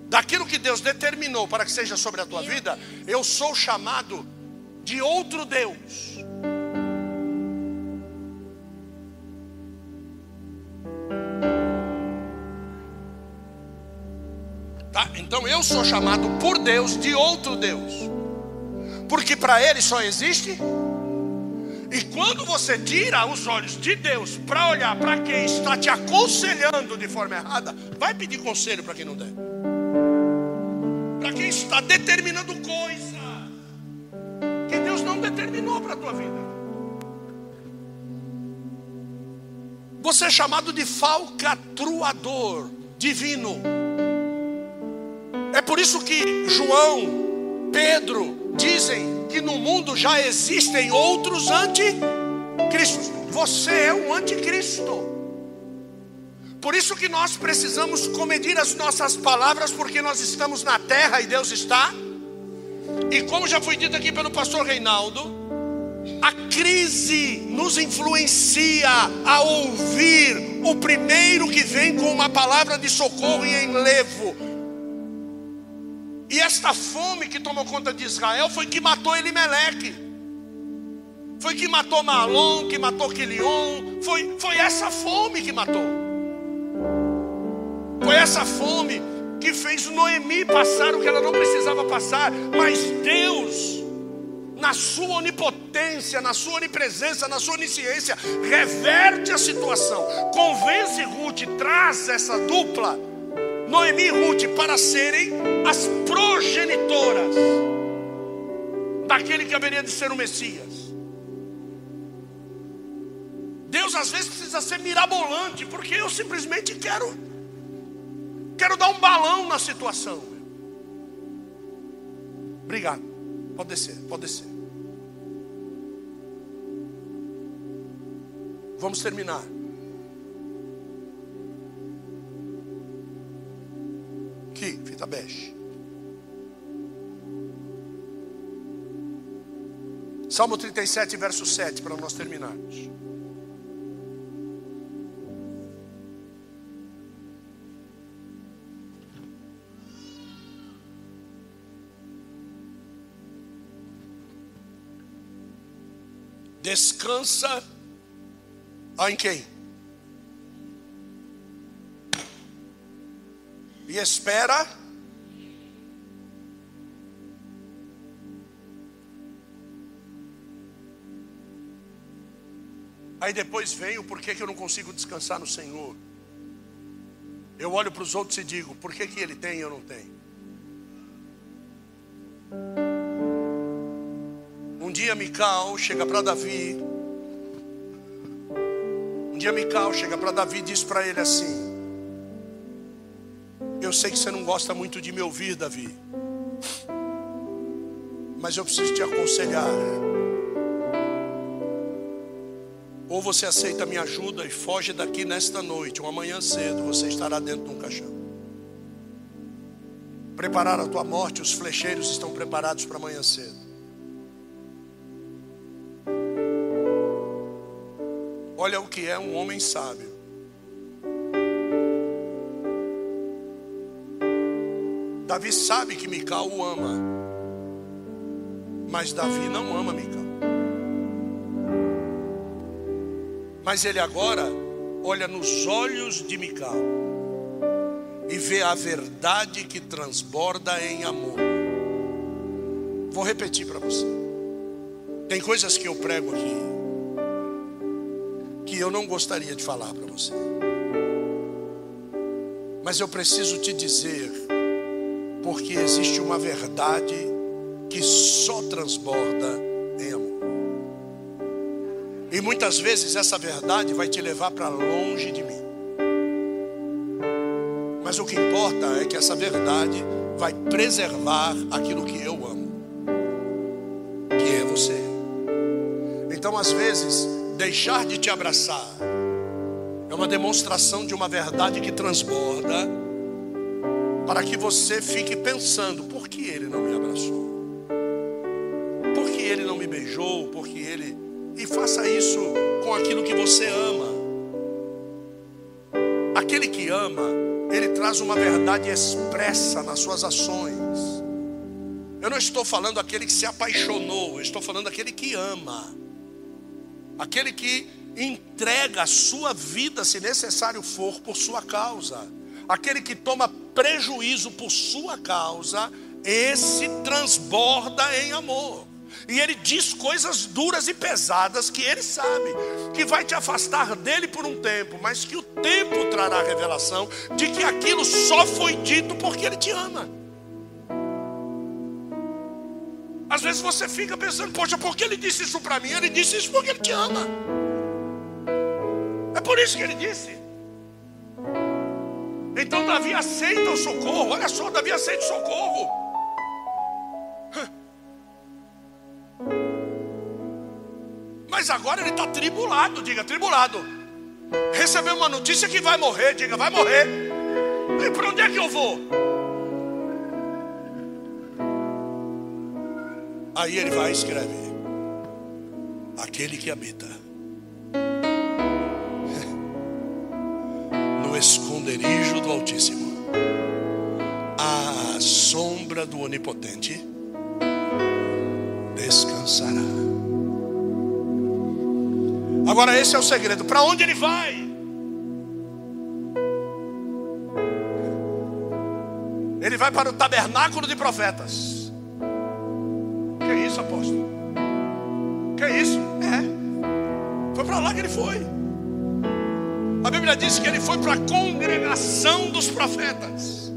daquilo que Deus determinou para que seja sobre a tua vida, eu sou chamado de outro Deus. Tá? Então eu sou chamado por Deus de outro Deus. Porque para ele só existe e quando você tira os olhos de Deus para olhar para quem está te aconselhando de forma errada, vai pedir conselho para quem não der. Para quem está determinando coisa que Deus não determinou para a tua vida. Você é chamado de falcatruador divino. É por isso que João, Pedro dizem que no mundo já existem outros anticristos. Você é um anticristo. Por isso que nós precisamos comedir as nossas palavras, porque nós estamos na terra e Deus está. E como já foi dito aqui pelo pastor Reinaldo, a crise nos influencia a ouvir o primeiro que vem com uma palavra de socorro e enlevo. E esta fome que tomou conta de Israel foi que matou Elimeleque. Foi que matou Malom, que matou Quilion. Foi, foi essa fome que matou. Foi essa fome que fez Noemi passar o que ela não precisava passar. Mas Deus, na sua onipotência, na sua onipresença, na sua onisciência, reverte a situação. Convence Ruth, traz essa dupla, Noemi e Ruth, para serem as progenitoras daquele que haveria de ser o Messias. Deus às vezes precisa ser mirabolante, porque eu simplesmente quero quero dar um balão na situação. Obrigado. Pode descer, pode descer. Vamos terminar. Bege. Salmo 37, verso 7, para nós terminarmos. Descansa em quem? E espera. Aí depois vem o porquê que eu não consigo descansar no Senhor. Eu olho para os outros e digo: por que, que ele tem e eu não tenho? Um dia Mical chega para Davi. Um dia Mical chega para Davi e diz para ele assim: Eu sei que você não gosta muito de me ouvir, Davi. Mas eu preciso te aconselhar. Ou você aceita minha ajuda e foge daqui nesta noite, ou amanhã cedo você estará dentro de um caixão. Preparar a tua morte, os flecheiros estão preparados para amanhã cedo. Olha o que é um homem sábio. Davi sabe que Mical o ama, mas Davi não ama Mical. Mas ele agora olha nos olhos de Mical e vê a verdade que transborda em amor. Vou repetir para você. Tem coisas que eu prego aqui que eu não gostaria de falar para você. Mas eu preciso te dizer Porque existe uma verdade que só transborda. E muitas vezes essa verdade vai te levar para longe de mim. Mas o que importa é que essa verdade vai preservar aquilo que eu amo, que é você. Então, às vezes, deixar de te abraçar é uma demonstração de uma verdade que transborda, para que você fique pensando: por que ele não me abraçou? Por que ele não me beijou? Por que ele. E faça isso com aquilo que você ama. Aquele que ama, ele traz uma verdade expressa nas suas ações. Eu não estou falando aquele que se apaixonou, eu estou falando aquele que ama. Aquele que entrega a sua vida, se necessário for, por sua causa. Aquele que toma prejuízo por sua causa, esse transborda em amor. E ele diz coisas duras e pesadas que ele sabe, que vai te afastar dele por um tempo, mas que o tempo trará a revelação de que aquilo só foi dito porque ele te ama. Às vezes você fica pensando, poxa, por que ele disse isso para mim? Ele disse isso porque ele te ama. É por isso que ele disse. Então Davi aceita o socorro. Olha só, Davi aceita o socorro. Mas agora ele está tribulado, diga tribulado. Recebeu uma notícia que vai morrer, diga vai morrer. E para onde é que eu vou? Aí ele vai escrever: Aquele que habita no esconderijo do Altíssimo, à sombra do Onipotente, descansará. Agora, esse é o segredo: para onde ele vai? Ele vai para o tabernáculo de profetas isso, apóstolo? Que isso? É. Foi para lá que ele foi. A Bíblia diz que ele foi para a congregação dos profetas.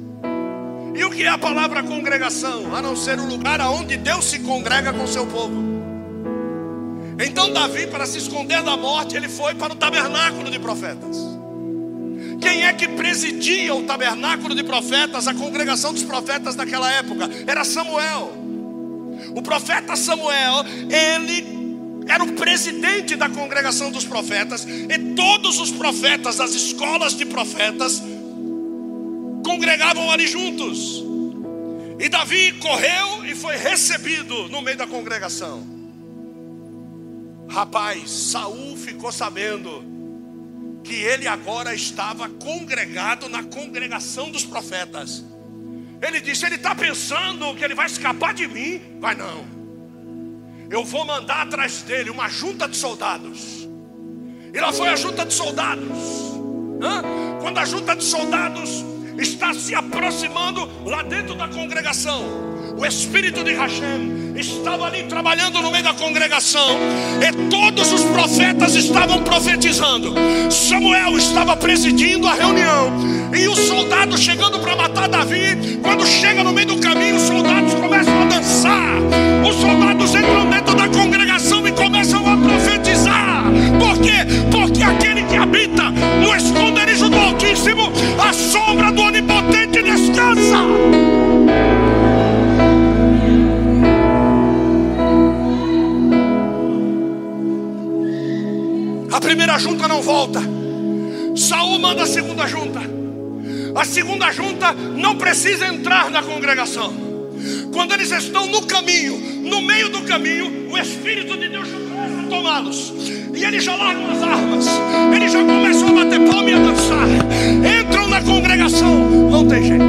E o que é a palavra congregação? A não ser o lugar aonde Deus se congrega com seu povo. Então Davi, para se esconder da morte, ele foi para o tabernáculo de profetas. Quem é que presidia o tabernáculo de profetas, a congregação dos profetas daquela época? Era Samuel. O profeta Samuel, ele era o presidente da congregação dos profetas, e todos os profetas das escolas de profetas congregavam ali juntos. E Davi correu e foi recebido no meio da congregação. Rapaz, Saul ficou sabendo que ele agora estava congregado na congregação dos profetas. Ele disse: Ele está pensando que ele vai escapar de mim. Vai não. Eu vou mandar atrás dele uma junta de soldados. E lá foi a junta de soldados. Hã? Quando a junta de soldados está se aproximando lá dentro da congregação, o espírito de Hashem estava ali trabalhando no meio da congregação, e todos os profetas estavam profetizando. Samuel estava presidindo a reunião, e os soldados chegando para matar Davi. Quando chega no meio do caminho, os soldados começam a dançar. Os soldados entram dentro da congregação e começam a profetizar. Por quê? Porque aquele que habita no esconderijo do Altíssimo, a sombra do Onipotente descansa. A primeira junta não volta. Saul manda a segunda junta. A segunda junta não precisa entrar na congregação. Quando eles estão no caminho, no meio do caminho, o Espírito de Deus começa a tomá-los. E eles já largam as armas. Eles já começam a bater palma e a dançar. Entram na congregação. Não tem jeito.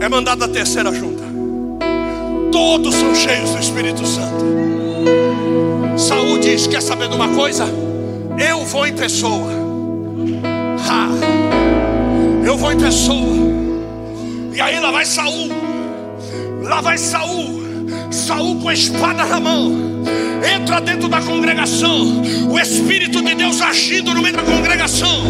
É mandada a terceira junta. Todos são cheios do Espírito Santo. Saúl diz: Quer saber de uma coisa? Eu vou em pessoa. Ha. Eu vou em pessoa. E aí lá vai Saul. Lá vai Saul. Saul com a espada na mão entra dentro da congregação, o Espírito de Deus agindo no meio da congregação.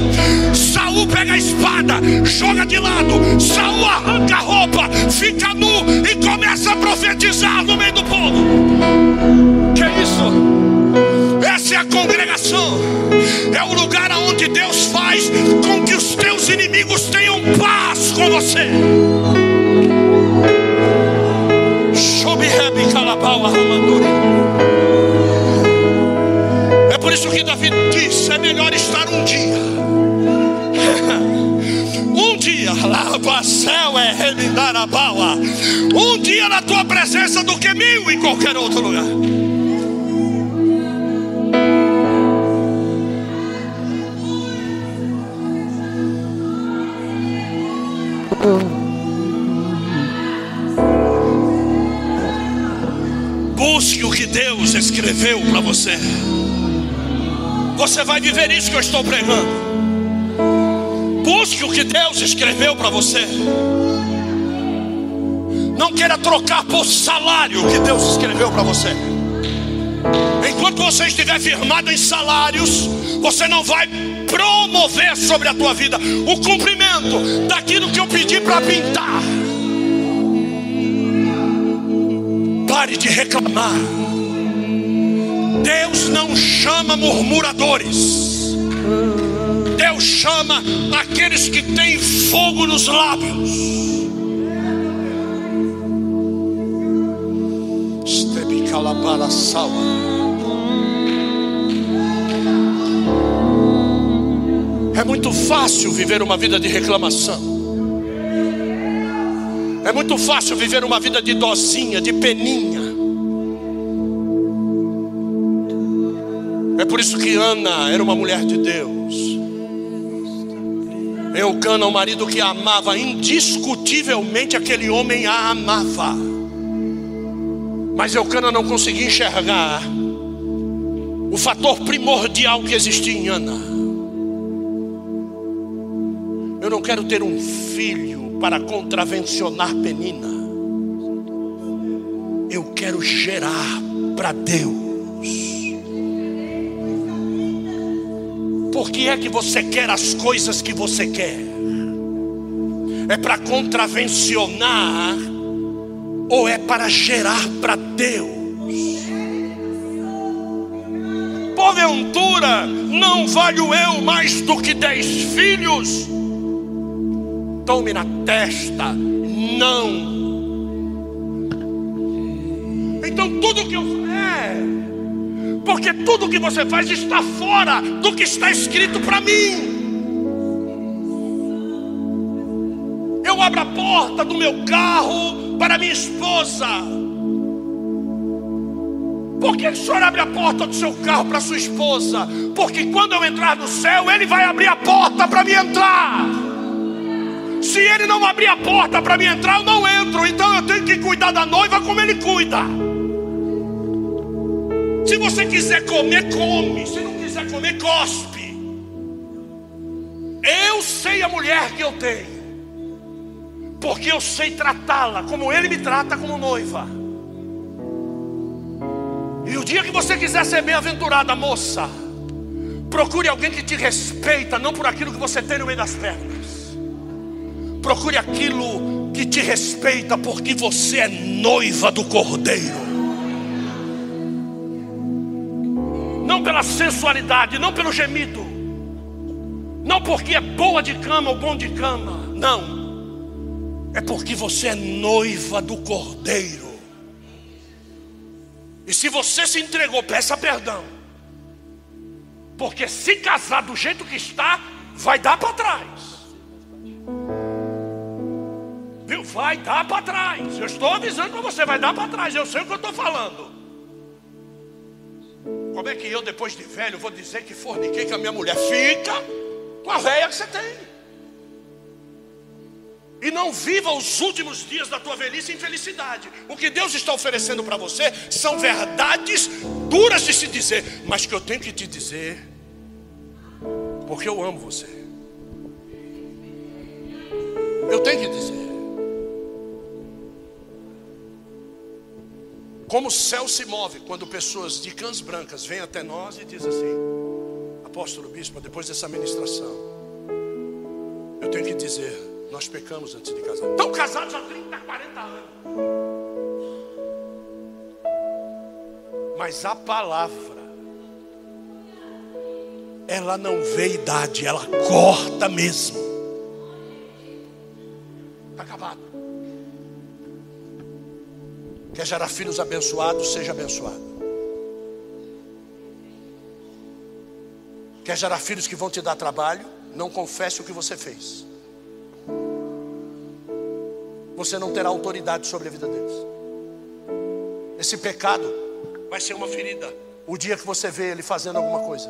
Saul pega a espada, joga de lado. Saul arranca a roupa, fica nu e começa a profetizar no meio do povo. Isso? Essa é a congregação. É o lugar onde Deus faz com que os teus inimigos tenham paz com você. É por isso que Davi disse: é melhor estar um dia. Um dia, lava céu é remendar a baua. Um dia na tua presença do que mil em qualquer outro lugar. Busque o que Deus escreveu para você. Você vai viver isso que eu estou pregando. Busque o que Deus escreveu para você. Não queira trocar por salário o que Deus escreveu para você. Enquanto você estiver firmado em salários, você não vai promover sobre a tua vida o cumprimento daquilo que eu pedi para pintar. Pare de reclamar. Deus não chama murmuradores. Deus chama aqueles que têm fogo nos lábios. Estebicalabala salva. É muito fácil viver uma vida de reclamação. É muito fácil viver uma vida de dozinha, de peninha. É por isso que Ana era uma mulher de Deus. Eucana, o marido que a amava, indiscutivelmente aquele homem a amava. Mas Eucana não conseguia enxergar o fator primordial que existia em Ana. Eu não quero ter um filho para contravencionar Penina. Eu quero gerar para Deus. Por que é que você quer as coisas que você quer? É para contravencionar ou é para gerar para Deus? Porventura, não valho eu mais do que dez filhos? Tome na testa. Não. Então tudo que eu é, porque tudo que você faz está fora do que está escrito para mim. Eu abro a porta do meu carro para minha esposa. Por que o senhor abre a porta do seu carro para sua esposa? Porque quando eu entrar no céu, ele vai abrir a porta para me entrar. Se ele não abrir a porta para mim entrar, eu não entro. Então eu tenho que cuidar da noiva como ele cuida. Se você quiser comer, come. Se não quiser comer, cospe. Eu sei a mulher que eu tenho. Porque eu sei tratá-la como ele me trata como noiva. E o dia que você quiser ser bem-aventurada, moça, procure alguém que te respeita, não por aquilo que você tem no meio das pernas. Procure aquilo que te respeita, porque você é noiva do Cordeiro. Não pela sensualidade, não pelo gemido, não porque é boa de cama ou bom de cama, não. É porque você é noiva do Cordeiro. E se você se entregou, peça perdão. Porque se casar do jeito que está, vai dar para trás. Viu? Vai dar para trás. Eu estou avisando para você, vai dar para trás. Eu sei o que eu estou falando. Como é que eu, depois de velho, vou dizer que forniquei com a minha mulher? Fica com a velha que você tem. E não viva os últimos dias da tua velhice em felicidade. O que Deus está oferecendo para você são verdades duras de se dizer, mas que eu tenho que te dizer, porque eu amo você. Eu tenho que dizer. Como o céu se move quando pessoas de cãs brancas vêm até nós e dizem assim: Apóstolo Bispo, depois dessa ministração, eu tenho que dizer, nós pecamos antes de casar. Estão casados há 30, 40 anos. Mas a palavra, ela não vê idade, ela corta mesmo. Está acabado. Quer gerar filhos abençoados, seja abençoado. Quer gerar filhos que vão te dar trabalho, não confesse o que você fez. Você não terá autoridade sobre a vida deles. Esse pecado vai ser uma ferida o dia que você vê ele fazendo alguma coisa.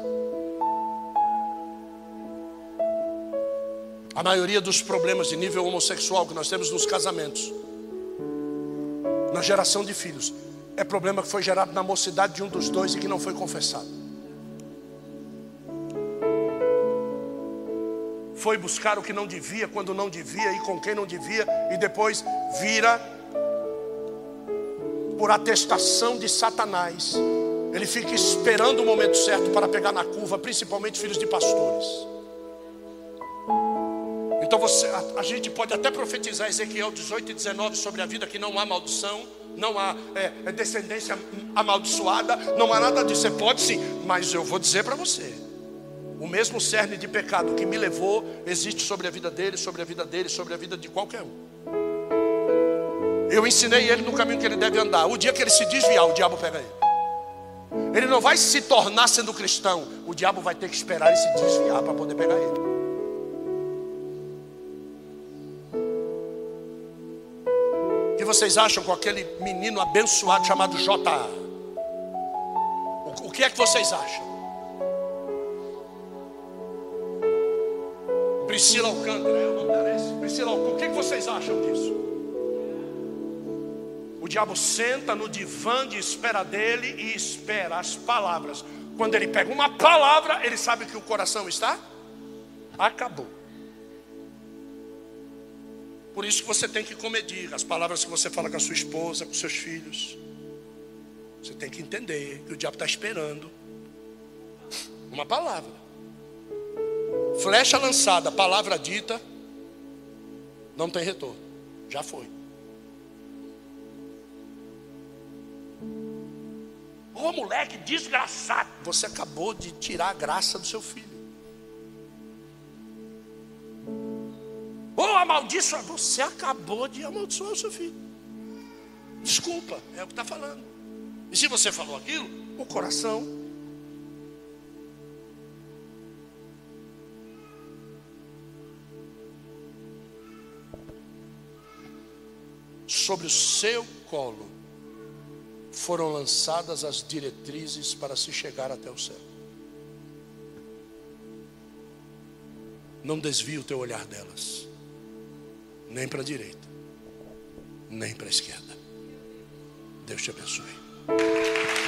A maioria dos problemas de nível homossexual que nós temos nos casamentos, na geração de filhos, é problema que foi gerado na mocidade de um dos dois e que não foi confessado. Foi buscar o que não devia, quando não devia e com quem não devia, e depois vira por atestação de Satanás. Ele fica esperando o momento certo para pegar na curva, principalmente filhos de pastores. Você, a, a, gente pode até profetizar Ezequiel 18 e 19 sobre a vida que não há maldição, não há é, é descendência amaldiçoada, não há nada disso. Você pode sim, mas eu vou dizer para você: o mesmo cerne de pecado que me levou existe sobre a vida dele, sobre a vida dele, sobre a vida de qualquer um. Eu ensinei ele no caminho que ele deve andar. O dia que ele se desviar, o diabo pega ele. Ele não vai se tornar sendo cristão. O diabo vai ter que esperar ele se desviar para poder pegar ele. Vocês acham com aquele menino abençoado chamado J.A.? O, que é que vocês acham? Priscila Alcântara, é o nome? Priscila Alcântara, o que, é que vocês acham disso? O diabo senta no divã de espera dele e espera as palavras. Quando ele pega uma palavra, ele sabe que o coração está acabou. Por isso que você tem que comedir as palavras que você fala com a sua esposa, com seus filhos. Você tem que entender que o diabo está esperando uma palavra. Flecha lançada, palavra dita, não tem retorno. Já foi. Ô moleque desgraçado, você acabou de tirar a graça do seu filho. Ou amaldiçoa, você acabou de amaldiçoar o seu filho. Desculpa, é o que está falando. E se você falou aquilo, o coração. Sobre o seu colo foram lançadas as diretrizes para se chegar até o céu. Não desvie o teu olhar delas nem para a direita, nem para a esquerda. Deus te abençoe.